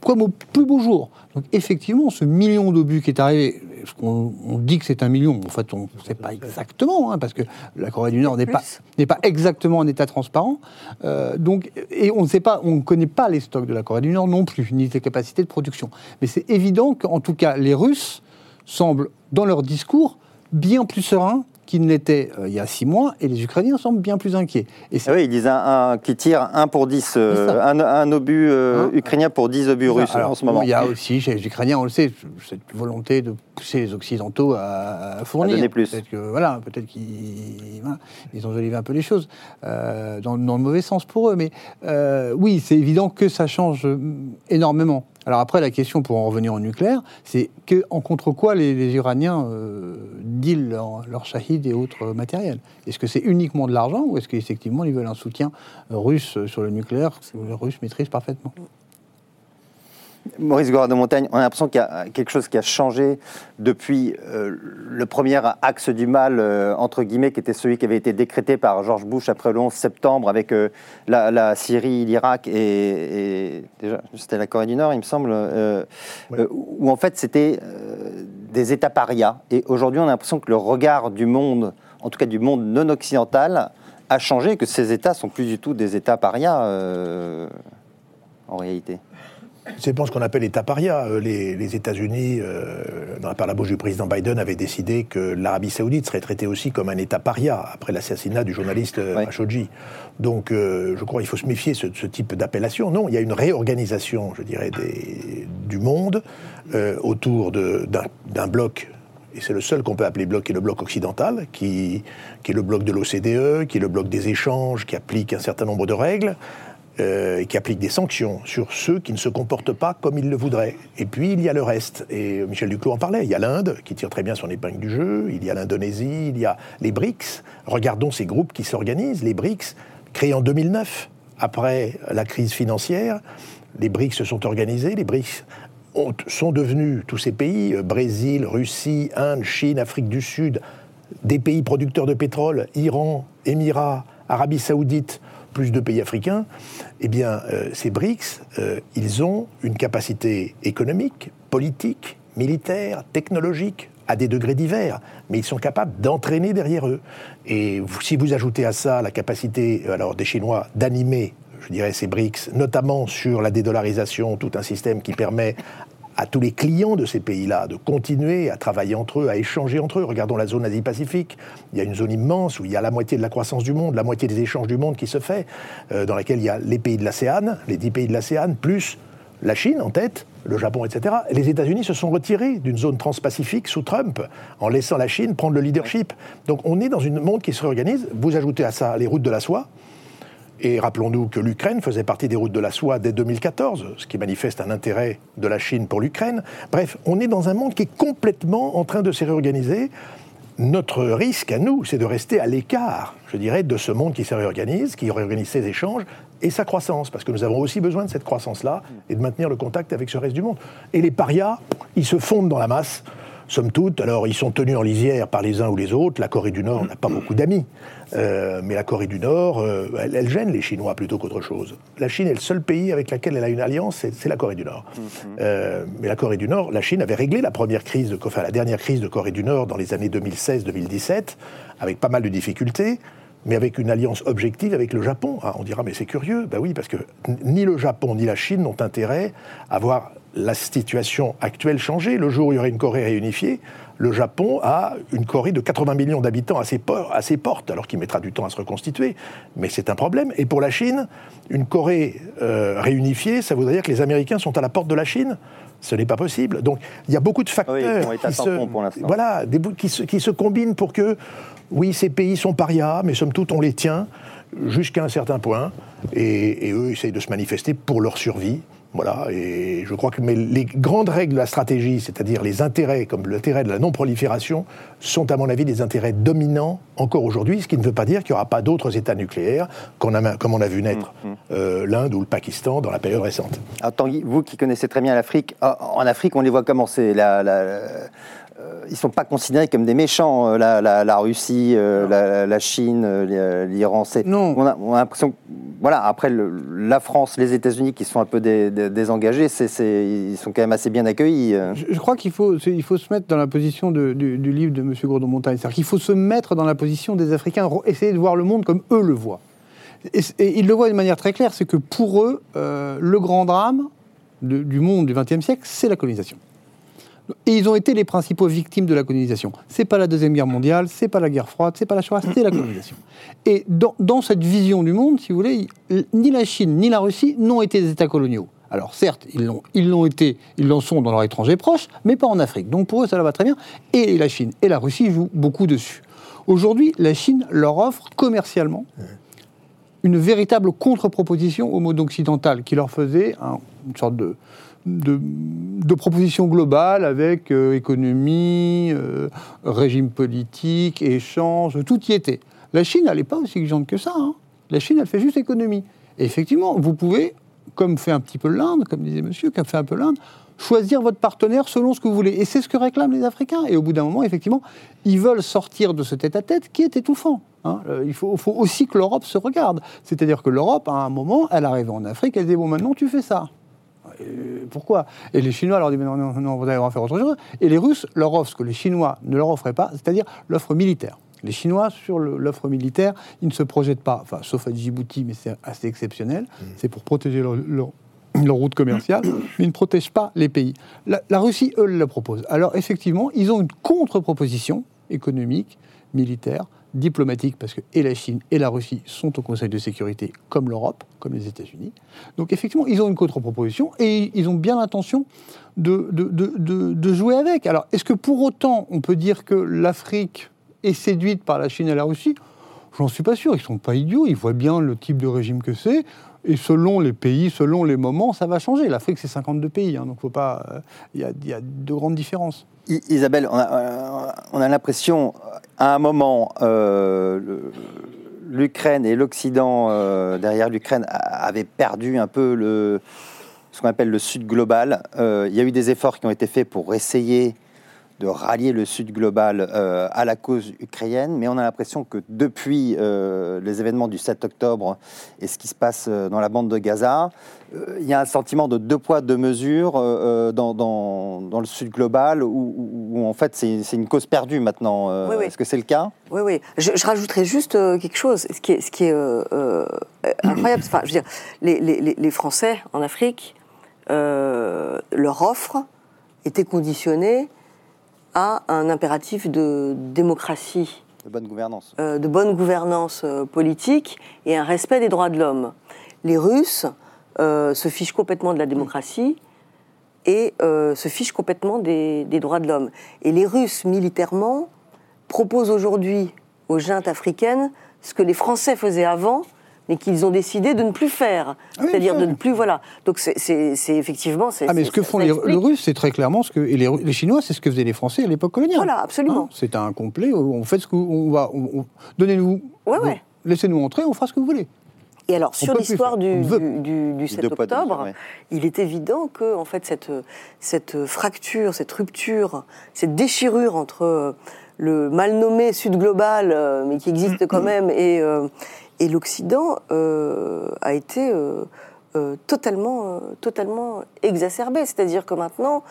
comme au plus beau jour. Donc effectivement, ce million d'obus qui est arrivé, parce qu'on on dit que c'est un million, en fait on ne sait pas exactement, hein, parce que la Corée du Nord n'est pas, Plus. n'est pas exactement en état transparent. Euh, donc, et on ne sait pas, on ne connaît pas les stocks de la Corée du Nord non plus, ni ses capacités de production. Mais c'est évident qu'en tout cas, les Russes semblent, dans leur discours, bien plus sereins qu'ils ne l'étaient euh, il y a six mois, et les Ukrainiens semblent bien plus inquiets. Et Ah oui, ils disent un, un qui tire un pour 10, euh, un, un obus euh, Hein? ukrainien pour 10 obus russes Alors, en ce moment. Il y a aussi chez les Ukrainiens, on le sait, cette volonté de pousser les Occidentaux à, à fournir. À donner plus. Peut-être que voilà, peut-être qu'ils voilà, ils ont enjolivé un peu les choses euh, dans, dans le mauvais sens pour eux. Mais oui, c'est évident que ça change énormément. Alors après, la question pour en revenir au nucléaire, c'est que en contre quoi les, Iraniens euh, dealent leur, shahid et autres matériels? Est-ce que c'est uniquement de l'argent ou est-ce qu'effectivement ils veulent un soutien russe sur le nucléaire que les Russes maîtrisent parfaitement? Maurice Gorin de Montagne, on a l'impression qu'il y a quelque chose qui a changé depuis euh, le premier axe du mal, euh, entre guillemets, qui était celui qui avait été décrété par George Bush après le 11 septembre avec euh, la, la Syrie, l'Irak et, et déjà, c'était la Corée du Nord, il me semble, Ouais. où en fait c'était des États parias. Et aujourd'hui, on a l'impression que le regard du monde, en tout cas du monde non occidental, a changé, et que ces États sont plus du tout des États parias en réalité. C'est pas ce qu'on appelle État paria. Euh, Les, les États-Unis, euh, par la bouche du président Biden, avaient décidé que l'Arabie Saoudite serait traitée aussi comme un État paria après l'assassinat du journaliste euh, Ouais. Khashoggi. Donc, euh, je crois qu'il faut se méfier de ce type d'appellation. Non, il y a une réorganisation, je dirais, des- du monde euh, autour de- d'un d'un bloc. Et c'est le seul qu'on peut appeler bloc, qui est le bloc occidental, qui, qui est le bloc de l'OCDE, qui est le bloc des échanges, qui applique un certain nombre de règles euh, et qui applique des sanctions sur ceux qui ne se comportent pas comme ils le voudraient. Et puis il y a le reste. Et Michel Duclos en parlait. Il y a l'Inde qui tire très bien son épingle du jeu. Il y a l'Indonésie. Il y a les BRICS. Regardons ces groupes qui s'organisent. Les BRICS, créés en 2009, après la crise financière, les BRICS se sont organisés. Les BRICS ont- sont devenus tous ces pays, euh, Brésil, Russie, Inde, Chine, Afrique du Sud, des pays producteurs de pétrole, Iran, Émirats, Arabie Saoudite, plus de pays africains, eh bien, euh, ces BRICS, euh, ils ont une capacité économique, politique, militaire, technologique, à des degrés divers, mais ils sont capables d'entraîner derrière eux. Et si vous ajoutez à ça la capacité euh, alors, des Chinois d'animer, je dirais, ces BRICS, notamment sur la dédollarisation, tout un système qui permet à tous les clients de ces pays-là de continuer à travailler entre eux, à échanger entre eux. Regardons la zone Asie-Pacifique. Il y a une zone immense où il y a la moitié de la croissance du monde, la moitié des échanges du monde qui se fait, euh, dans laquelle il y a les pays de l'ASEAN, les dix pays de l'ASEAN, plus la Chine en tête, le Japon, etc. Les États-Unis se sont retirés d'une zone transpacifique sous Trump, en laissant la Chine prendre le leadership. Donc on est dans un monde qui se réorganise. Vous ajoutez à ça les routes de la soie, et rappelons-nous que l'Ukraine faisait partie des routes de la soie dès 2014, ce qui manifeste un intérêt de la Chine pour l'Ukraine. Bref, on est dans un monde qui est complètement en train de se réorganiser. Notre risque à nous, c'est de rester à l'écart, je dirais, de ce monde qui se réorganise, qui réorganise ses échanges et sa croissance, parce que nous avons aussi besoin de cette croissance-là et de maintenir le contact avec ce reste du monde. Et les parias, ils se fondent dans la masse, somme toute. Alors, ils sont tenus en lisière par les uns ou les autres. La Corée du Nord n'a pas beaucoup d'amis, Euh, mais la Corée du Nord, euh, elle, elle gêne les Chinois plutôt qu'autre chose. La Chine est le seul pays avec lequel elle a une alliance, c'est la Corée du Nord. Euh, mais la Corée du Nord, la Chine avait réglé la première crise, de, enfin la dernière crise de Corée du Nord dans les années 2016-2017, avec pas mal de difficultés. Mais avec une alliance objective avec le Japon. Ah, on dira, mais c'est curieux. Ben oui, parce que ni le Japon ni la Chine n'ont intérêt à voir la situation actuelle changer. Le jour où il y aurait une Corée réunifiée, le Japon a une Corée de 80 millions d'habitants à ses, por- à ses portes, alors qu'il mettra du temps à se reconstituer. Mais c'est un problème. Et pour la Chine, une Corée euh, réunifiée, ça voudrait dire que les Américains sont à la porte de la Chine ce n'est pas possible. Donc, il y a beaucoup de facteurs Oui, qui pour l'instant. voilà, des bouts qui se, qui se combinent pour que, oui, ces pays sont parias, mais somme toute, on les tient jusqu'à un certain point, et, et eux essayent de se manifester pour leur survie. Voilà, et je crois que mais les grandes règles de la stratégie, c'est-à-dire les intérêts, comme l'intérêt de la non-prolifération, sont à mon avis des intérêts dominants encore aujourd'hui, ce qui ne veut pas dire qu'il n'y aura pas d'autres États nucléaires, qu'on a, comme on a vu naître euh, l'Inde ou le Pakistan dans la période récente. Alors, Tanguy, vous qui connaissez très bien l'Afrique, en en Afrique, on les voit comment? C'est la, la- Ils ne sont pas considérés comme des méchants, euh, la, la- la Russie, euh, la, la Chine, euh, l'Iran. Non. On a, on a l'impression que, voilà, après le- la France, les États-Unis qui sont un peu dé- dé- désengagés, ils sont quand même assez bien accueillis. euh. Je, je crois qu'il faut, il faut se mettre dans la position de- du, du livre de M. Gourdon-Montagne. C'est-à-dire qu'il faut se mettre dans la position des Africains, essayer de voir le monde comme eux le voient. Et, et ils le voient de manière très claire, c'est que pour eux, euh, le grand drame de- du monde du XXe siècle, c'est la colonisation. Et ils ont été les principaux victimes de la colonisation. C'est pas la deuxième guerre mondiale, c'est pas la guerre froide, c'est pas la Shoah, c'est la colonisation. Et dans, cette vision du monde, si vous voulez, ni la Chine ni la Russie n'ont été des États coloniaux. Alors certes, ils l'ont, été, ils l'en sont dans leur étranger proche, mais pas en Afrique. Donc pour eux, ça va très bien. Et la Chine et la Russie jouent beaucoup dessus. Aujourd'hui, la Chine leur offre commercialement une véritable contre-proposition au mode occidental qui leur faisait un- une sorte de, de, de proposition globale avec euh, économie, euh, régime politique, échange, tout y était. La Chine, elle n'est pas aussi exigeante que ça. hein. La Chine, elle fait juste économie. Et effectivement, vous pouvez, comme fait un petit peu l'Inde, comme disait monsieur, comme fait un peu l'Inde, choisir votre partenaire selon ce que vous voulez. Et c'est ce que réclament les Africains. Et au bout d'un moment, effectivement, ils veulent sortir de ce tête-à-tête qui est étouffant. hein. Euh, il faut, faut aussi que l'Europe se regarde. C'est-à-dire que l'Europe, à un moment, elle arrive en Afrique, elle dit, bon, maintenant, tu fais ça. Pourquoi? Et les Chinois leur disent, mais non, non, non, vous allez devoir faire autre chose. Et les Russes leur offrent ce que les Chinois ne leur offraient pas, c'est-à-dire l'offre militaire. Les Chinois, sur l'offre militaire, ils ne se projettent pas, enfin, sauf à Djibouti, mais c'est assez exceptionnel. C'est pour protéger leur, leur- leur route commerciale, *coughs* mais ils ne protègent pas les pays. La, la Russie, eux, le proposent. Alors, effectivement, ils ont une contre-proposition économique, militaire, diplomatique, parce que et la Chine et la Russie sont au Conseil de sécurité, comme l'Europe, comme les États-Unis. Donc, effectivement, ils ont une contre-proposition et ils ont bien l'intention de, de- de- de- jouer avec. Alors, est-ce que pour autant, on peut dire que l'Afrique est séduite par la Chine et la Russie? J'en suis pas sûr. Ils sont pas idiots. Ils voient bien le type de régime que c'est. Et selon les pays, selon les moments, ça va changer. L'Afrique, c'est 52 pays. hein, donc, faut pas. euh, Il y, a, il y a de grandes différences. Isabelle, on a, euh, a l'impression, à un moment, euh, l'Ukraine et l'Occident euh, derrière l'Ukraine avaient perdu un peu ce qu'on appelle le Sud global. Euh, il y a eu des efforts qui ont été faits pour essayer de rallier le Sud global euh, à la cause ukrainienne, mais on a l'impression que depuis euh, les événements du 7 octobre et ce qui se passe euh, dans la bande de Gaza, euh, il y a un sentiment de deux poids, deux mesures dans, dans- dans le Sud global, où, où- où, en fait c'est une cause perdue maintenant. Oui, oui. Est-ce que c'est le cas? Oui, oui. Je, je rajouterais juste quelque chose, ce qui est, ce qui est incroyable. Enfin, je veux dire, les, les- les- les Français en Afrique, leur offre était conditionnée à un impératif de démocratie, De bonne gouvernance. euh, de bonne gouvernance euh, politique et un respect des droits de l'homme. Les Russes euh, se fichent complètement de la démocratie et euh, se fichent complètement des, des droits de l'homme. Et les Russes, militairement, proposent aujourd'hui aux juntes africaines ce que les Français faisaient avant, mais qu'ils ont décidé de ne plus faire. Ah oui, C'est-à-dire de ne plus, voilà. Donc c'est- effectivement... Ah, mais ce que font les, Russes, c'est très clairement ce que. Et les, Chinois, c'est ce que faisaient les Français à l'époque coloniale. Voilà, absolument. Hein, c'est un complet. On fait ce que. On va. on- on- Donnez-nous. Ouais, ouais. Laissez-nous entrer, on fera ce que vous voulez. Et alors, sur l'histoire du, On veut. du, du- du 7 Deux poids, deux octobre, ouais. il est évident que en fait, cette, cette fracture, cette rupture, cette déchirure entre le mal nommé Sud global, euh, mais qui existe quand *clears throat* même, et, euh, et l'Occident, euh, a été euh, euh, totalement, totalement exacerbée. C'est-à-dire que maintenant,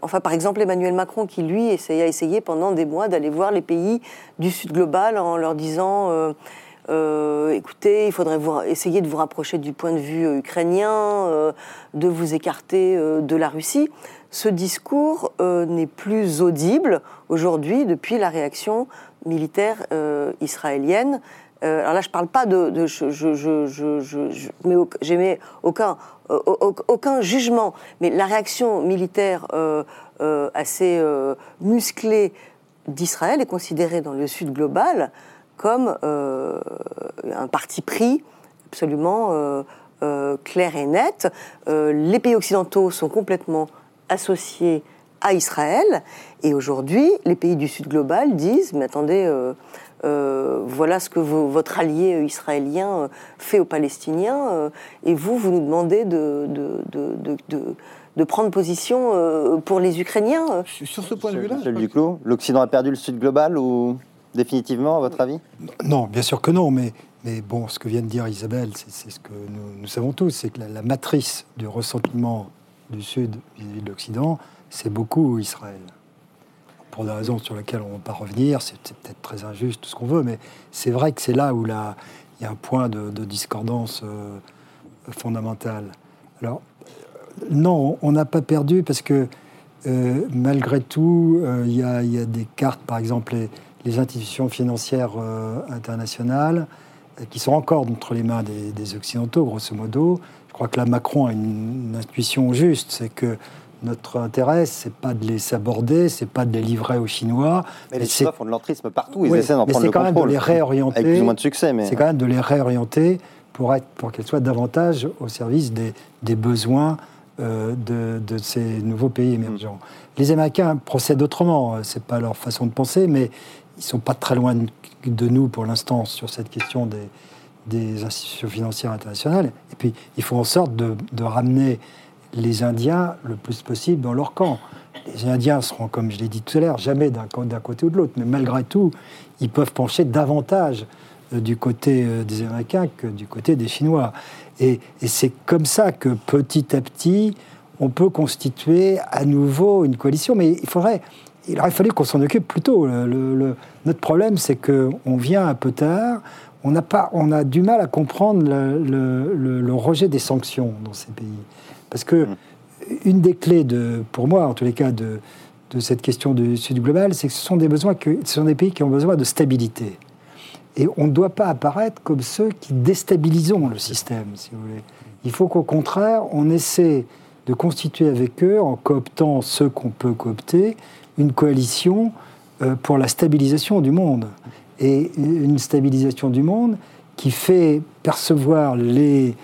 enfin, par exemple, Emmanuel Macron, qui lui a essayé pendant des mois d'aller voir les pays du Sud global en leur disant écoutez, il faudrait essayer de vous rapprocher du point de vue ukrainien, de vous écarter de la Russie. Ce discours n'est plus audible aujourd'hui depuis la réaction militaire israélienne. Euh, alors là, je ne parle pas de. je, je, je, je, au- j'émets aucun, euh, au- aucun jugement, mais la réaction militaire euh, assez musclée d'Israël est considérée dans le Sud global comme un parti pris absolument clair et net. Les pays occidentaux sont complètement associés à Israël et aujourd'hui, les pays du Sud global disent mais attendez. Euh, voilà ce que vo- votre allié euh, israélien euh, fait aux Palestiniens, euh, et vous, vous nous demandez de, de, de, de- de- de prendre position euh, pour les Ukrainiens. Sur ce point de vue-là. Michel Duclos, l'Occident a perdu le Sud global ou définitivement, à votre avis? Non, bien sûr que non, mais, mais bon, ce que vient de dire Isabelle, c'est c'est ce que nous, nous savons tous, c'est que la, la matrice du ressentiment du Sud vis-à-vis de l'Occident, c'est beaucoup Israël. Pour des raisons sur lesquelles on ne va pas revenir, c'est peut-être très injuste, tout ce qu'on veut, mais c'est vrai que c'est là où il y a un point de, discordance euh, fondamentale. Alors, euh, non, on n'a pas perdu parce que euh, malgré tout, euh, il y, a- des cartes, par exemple, les, institutions financières internationales, qui sont encore entre les mains des, des Occidentaux, grosso modo. Je crois que là, Macron a une, une intuition juste, c'est que notre intérêt, c'est pas de les saborder, c'est pas de les livrer aux Chinois, Mais les c'est- Chinois font de l'entrisme partout, ils Oui, essaient d'en mais prendre c'est le quand même de contrôle. les réorienter. Avec plus ou moins de succès, mais... c'est quand même de les réorienter pour, être, pour qu'elles soient davantage au service des, des besoins euh, de, de ces nouveaux pays émergents. Les Américains procèdent autrement, c'est pas leur façon de penser, mais ils sont pas très loin de- nous pour l'instant sur cette question des, des institutions financières internationales. Et puis, il faut en sorte de, de ramener les Indiens le plus possible dans leur camp. Les Indiens seront, comme je l'ai dit tout à l'heure, jamais d'un côté ou de l'autre, mais malgré tout, ils peuvent pencher davantage euh, du côté euh, des Américains que du côté des Chinois. Et, c'est comme ça que petit à petit, on peut constituer à nouveau une coalition. Mais il faudrait, il aurait fallu qu'on s'en occupe plus tôt. Notre problème, c'est qu'on vient un peu tard. On, n'a pas, on a du mal à comprendre le rejet des sanctions dans ces pays. Parce que une des clés, de, pour moi en tous les cas, de, de cette question du Sud global, c'est que ce sont des, besoins que, ce sont des pays qui ont besoin de stabilité. Et on ne doit pas apparaître comme ceux qui déstabilisons le système, si vous voulez. Il faut qu'au contraire, on essaie de constituer avec eux, en cooptant ceux qu'on peut coopter, une coalition euh, pour la stabilisation du monde. Et une stabilisation du monde qui fait percevoir les,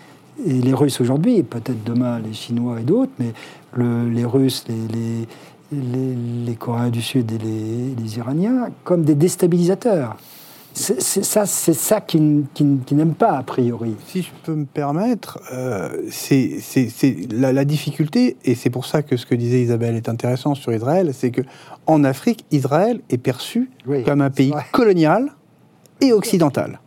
et les Russes aujourd'hui, et peut-être demain les Chinois et d'autres, mais le- les Russes, les, les, les- les Coréens du Sud et les, les Iraniens, comme des déstabilisateurs. c'est ça, c'est ça qu'ils n'aiment pas, a priori. Si je peux me permettre, euh, c'est la, la difficulté, et c'est pour ça que ce que disait Isabelle est intéressant sur Israël, c'est que en Afrique, Israël est perçu Oui, comme un pays colonial et occidental.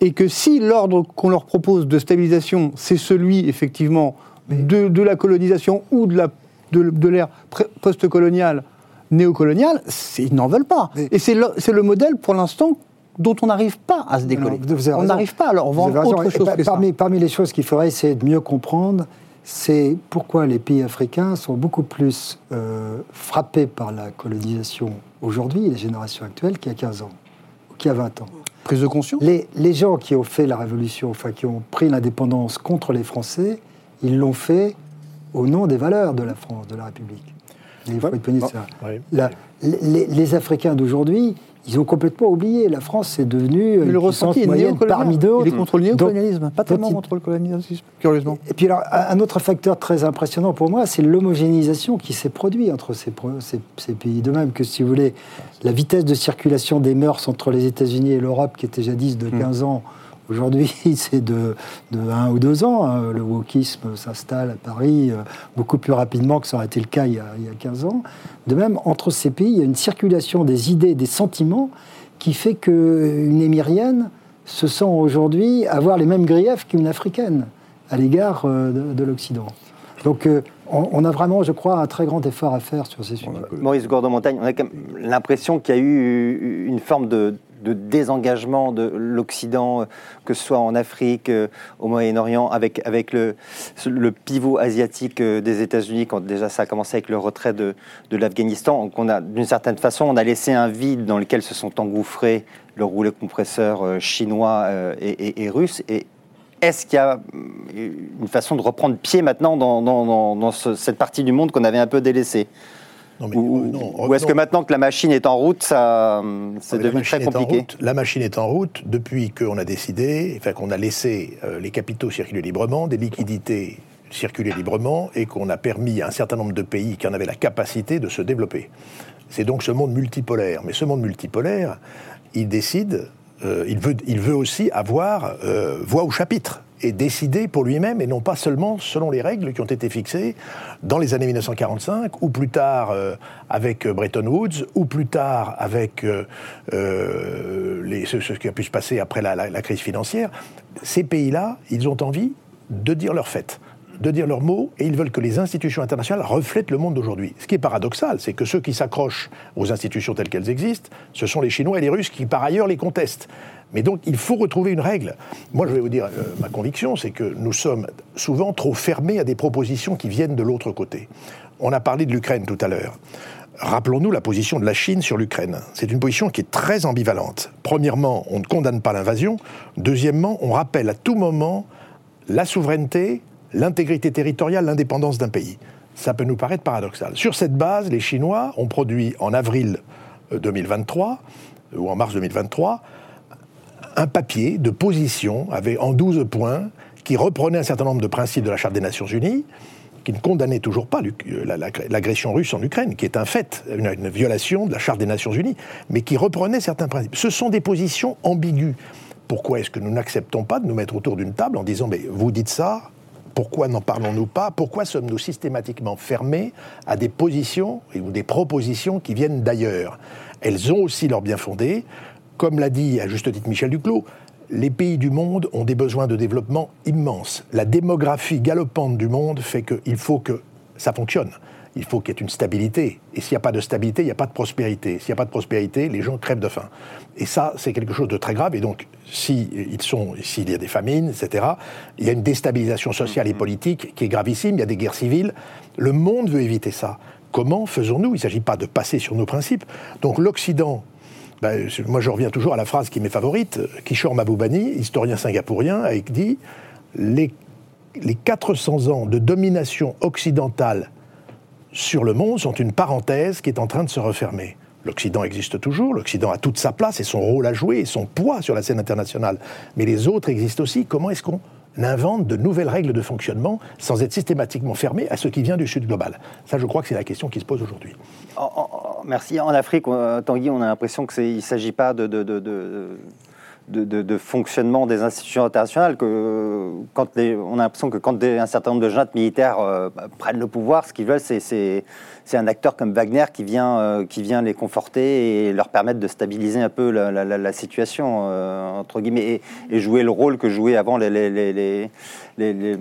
Et que si l'ordre qu'on leur propose de stabilisation, c'est celui, effectivement, de, de la colonisation ou de de, de l'ère pré- post-coloniale, néocoloniale, ils n'en veulent pas. Mais- Et c'est le, modèle, pour l'instant, dont on n'arrive pas à se décoller. Non, on n'arrive pas, alors on va en autre chose pa- que ça. parmi, les choses qu'il faudrait essayer de mieux comprendre, c'est pourquoi les pays africains sont beaucoup plus euh, frappés par la colonisation aujourd'hui, les générations actuelles, qu'il y a 15 ans, qu'il y a 20 ans. Prise de conscience? Les, les gens qui ont fait la révolution, enfin qui ont pris l'indépendance contre les Français, ils l'ont fait au nom des valeurs de la France, de la République. Il faut les, les Africains d'aujourd'hui, ils ont complètement oublié. La France est devenue Mais une puissance moyenne parmi d'autres. Il est contre le néocolonialisme, pas tellement il- contre le colonialisme, curieusement. Et puis alors, un autre facteur très impressionnant pour moi, c'est l'homogénéisation qui s'est produite entre ces, pro- ces- ces pays. De même que, si vous voulez, la vitesse de circulation des mœurs entre les États-Unis et l'Europe, qui était jadis de 15 ans, aujourd'hui *laughs* c'est de, de 1 ou 2 ans. hein. Le wokisme s'installe à Paris euh, beaucoup plus rapidement que ça aurait été le cas il y, a, il y a 15 ans. De même, entre ces pays, il y a une circulation des idées, des sentiments, qui fait qu'une émirienne se sent aujourd'hui avoir les mêmes griefs qu'une africaine à l'égard euh, de, de l'Occident. Donc euh, on, a vraiment, je crois, un très grand effort à faire sur ces sujets. Maurice Gourdon-Montagne, on a quand même l'impression qu'il y a eu une forme de, de désengagement de l'Occident, euh, que ce soit en Afrique, euh, au Moyen-Orient, avec, avec le, pivot asiatique euh, des États-Unis, quand déjà ça a commencé avec le retrait de, l'Afghanistan. A, d'une certaine façon, on a laissé un vide dans lequel se sont engouffrés le roulet compresseur chinois et, russe. Et est-ce qu'il y a une façon de reprendre pied maintenant dans, dans- dans- dans ce- cette partie du monde qu'on avait un peu délaissée? Non, mais, ou, euh, non, ou est-ce que maintenant que la machine est en route, ça, c'est devenu machine très compliqué route. La machine est en route depuis qu'on a décidé, enfin qu'on a laissé euh, les capitaux circuler librement, des liquidités circuler librement et qu'on a permis à un certain nombre de pays qui en avaient la capacité de se développer. C'est donc ce monde multipolaire. Mais ce monde multipolaire, il décide, euh, il, veut, il veut aussi avoir euh, voix au chapitre et décider pour lui-même et non pas seulement selon les règles qui ont été fixées dans les années 1945 ou plus tard euh, avec euh, Bretton Woods ou plus tard avec euh, ce, qui a pu se passer après la, crise financière. Ces pays-là, ils ont envie de dire leur fête de dire leurs mots et ils veulent que les institutions internationales reflètent le monde d'aujourd'hui. Ce qui est paradoxal, c'est que ceux qui s'accrochent aux institutions telles qu'elles existent, ce sont les Chinois et les Russes qui par ailleurs les contestent. Mais donc il faut retrouver une règle. Moi je vais vous dire, euh, ma conviction, c'est que nous sommes souvent trop fermés à des propositions qui viennent de l'autre côté. On a parlé de l'Ukraine tout à l'heure. Rappelons-nous la position de la Chine sur l'Ukraine. C'est une position qui est très ambivalente. Premièrement, on ne condamne pas l'invasion. Deuxièmement, on rappelle à tout moment la souveraineté, l'intégrité territoriale, l'indépendance d'un pays. Ça peut nous paraître paradoxal. Sur cette base, les Chinois ont produit en avril euh, 2023, euh, ou en mars 2023, un papier de position avec, en 12 points qui reprenait un certain nombre de principes de la Charte des Nations Unies, qui ne condamnait toujours pas euh, la- la- l'agression russe en Ukraine, qui est un fait, une violation de la Charte des Nations Unies, mais qui reprenait certains principes. Ce sont des positions ambiguës. Pourquoi est-ce que nous n'acceptons pas de nous mettre autour d'une table en disant, mais vous dites ça, pourquoi n'en parlons-nous pas? Pourquoi sommes-nous systématiquement fermés à des positions ou des propositions qui viennent d'ailleurs? Elles ont aussi leur bien fondé. Comme l'a dit à juste titre Michel Duclos, les pays du monde ont des besoins de développement immenses. La démographie galopante du monde fait qu'il faut que ça fonctionne. Il faut qu'il y ait une stabilité. Et s'il n'y a pas de stabilité, il n'y a pas de prospérité. S'il n'y a pas de prospérité, les gens crèvent de faim. Et ça, c'est quelque chose de très grave. Et donc, si s'il y a des famines, etc., il y a une déstabilisation sociale et politique qui est gravissime. Il y a des guerres civiles. Le monde veut éviter ça. Comment faisons-nous? Il ne s'agit pas de passer sur nos principes. Donc, l'Occident ben, je- moi, je reviens toujours à la phrase qui m'est favorite. Kishore Mahbubani, historien singapourien, a dit les, les 400 ans de domination occidentale sur le monde sont une parenthèse qui est en train de se refermer. L'Occident existe toujours, l'Occident a toute sa place et son rôle à jouer et son poids sur la scène internationale. Mais les autres existent aussi. Comment est-ce qu'on invente de nouvelles règles de fonctionnement sans être systématiquement fermé à ce qui vient du Sud global Ça, je crois que c'est la question qui se pose aujourd'hui. Merci. En Afrique, Tanguy, on a l'impression qu'il ne s'agit pas de, de- de- de- fonctionnement des institutions internationales. Que quand on a l'impression que quand un certain nombre de juntes militaires euh, bah, prennent le pouvoir, ce qu'ils veulent, c'est- c'est un acteur comme Wagner qui vient, euh, qui vient les conforter et leur permettre de stabiliser un peu la, la- la- la situation, euh, entre guillemets, et, et jouer le rôle que jouaient avant les... les- les- les- les- les-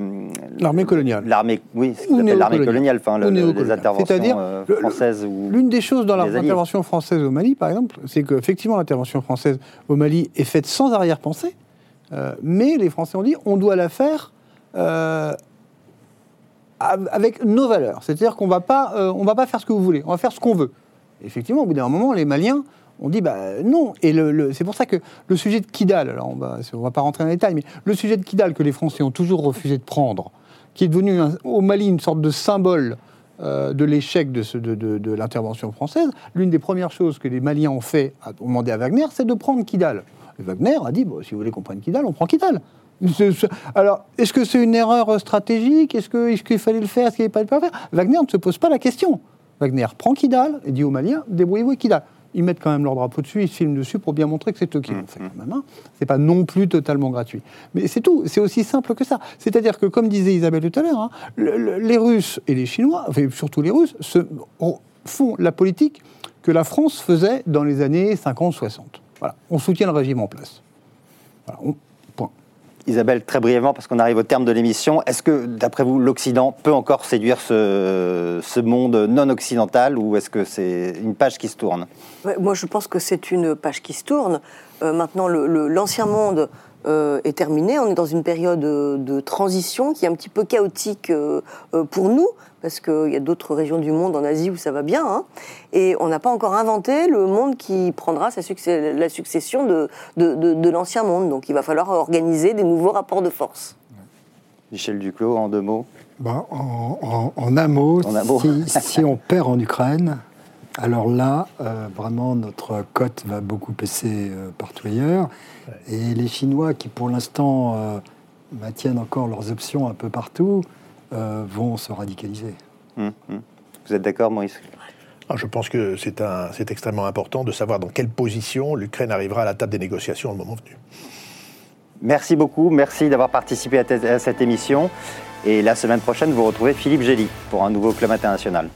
L'armée coloniale. L'armée, oui, ce l'armée coloniale, enfin, le- le- les interventions euh, françaises. L'une des choses dans l'intervention française au Mali, par exemple, c'est qu'effectivement l'intervention française au Mali est faite sans arrière-pensée, mais les Français ont dit on doit la faire euh, avec nos valeurs. C'est-à-dire qu'on euh, on va pas faire ce que vous voulez, on va faire ce qu'on veut. Effectivement, au bout d'un moment, les Maliens ont dit bah non. Et c'est pour ça que le sujet de Kidal, alors on va, on va pas rentrer dans les détails, mais le sujet de Kidal que les Français ont toujours refusé de prendre, qui est devenu au Mali une sorte de symbole euh, de l'échec de, l'intervention française, l'une des premières choses que les Maliens ont fait, ont demandé à Wagner, c'est de prendre Kidal. Wagner a dit, si vous voulez qu'on prenne Kidal, on prend Kidal. Alors, est-ce que c'est une erreur stratégique? Est-ce qu'il fallait le faire? Est-ce qu'il fallait pas le faire? Wagner ne se pose pas la question. Wagner prend Kidal et dit aux Maliens, débrouillez-vous avec Kidal. Ils mettent quand même leur drapeau dessus, ils se filment dessus pour bien montrer que c'est eux qui l'ont fait quand même. hein. C'est pas non plus totalement gratuit. Mais c'est tout, c'est aussi simple que ça. C'est-à-dire que, comme disait Isabelle tout à l'heure, hein, le- le- les Russes et les Chinois, enfin, surtout les Russes, se, font la politique que la France faisait dans les années 50-60. Voilà. On soutient le régime en place. Voilà, on-. Isabelle, très brièvement, parce qu'on arrive au terme de l'émission, est-ce que, d'après vous, l'Occident peut encore séduire ce, ce monde non occidental ou est-ce que c'est une page qui se tourne? Moi, je pense que c'est une page qui se tourne. Euh, maintenant, l'ancien monde euh, est terminé. On est dans une période euh, de transition qui est un petit peu chaotique euh, pour nous, parce qu'il y a d'autres régions du monde, en Asie, où ça va bien. hein. Et on n'a pas encore inventé le monde qui prendra sa succès- la succession de, de- de- de l'ancien monde. Donc, il va falloir organiser des nouveaux rapports de force. Michel Duclos, en deux mots Ben, en, en- en un mot, En un mot. Si, si on perd en Ukraine, alors là, euh, vraiment, notre cote va beaucoup baisser euh, partout ailleurs. Et les Chinois, qui pour l'instant euh, maintiennent encore leurs options un peu partout, euh, vont se radicaliser. Hum, hum. Vous êtes d'accord, Maurice? Ah, Je pense que c'est un- c'est extrêmement important de savoir dans quelle position l'Ukraine arrivera à la table des négociations au moment venu. Merci beaucoup, merci d'avoir participé à, à cette émission. Et la semaine prochaine, vous retrouvez Philippe Gély pour un nouveau Club International.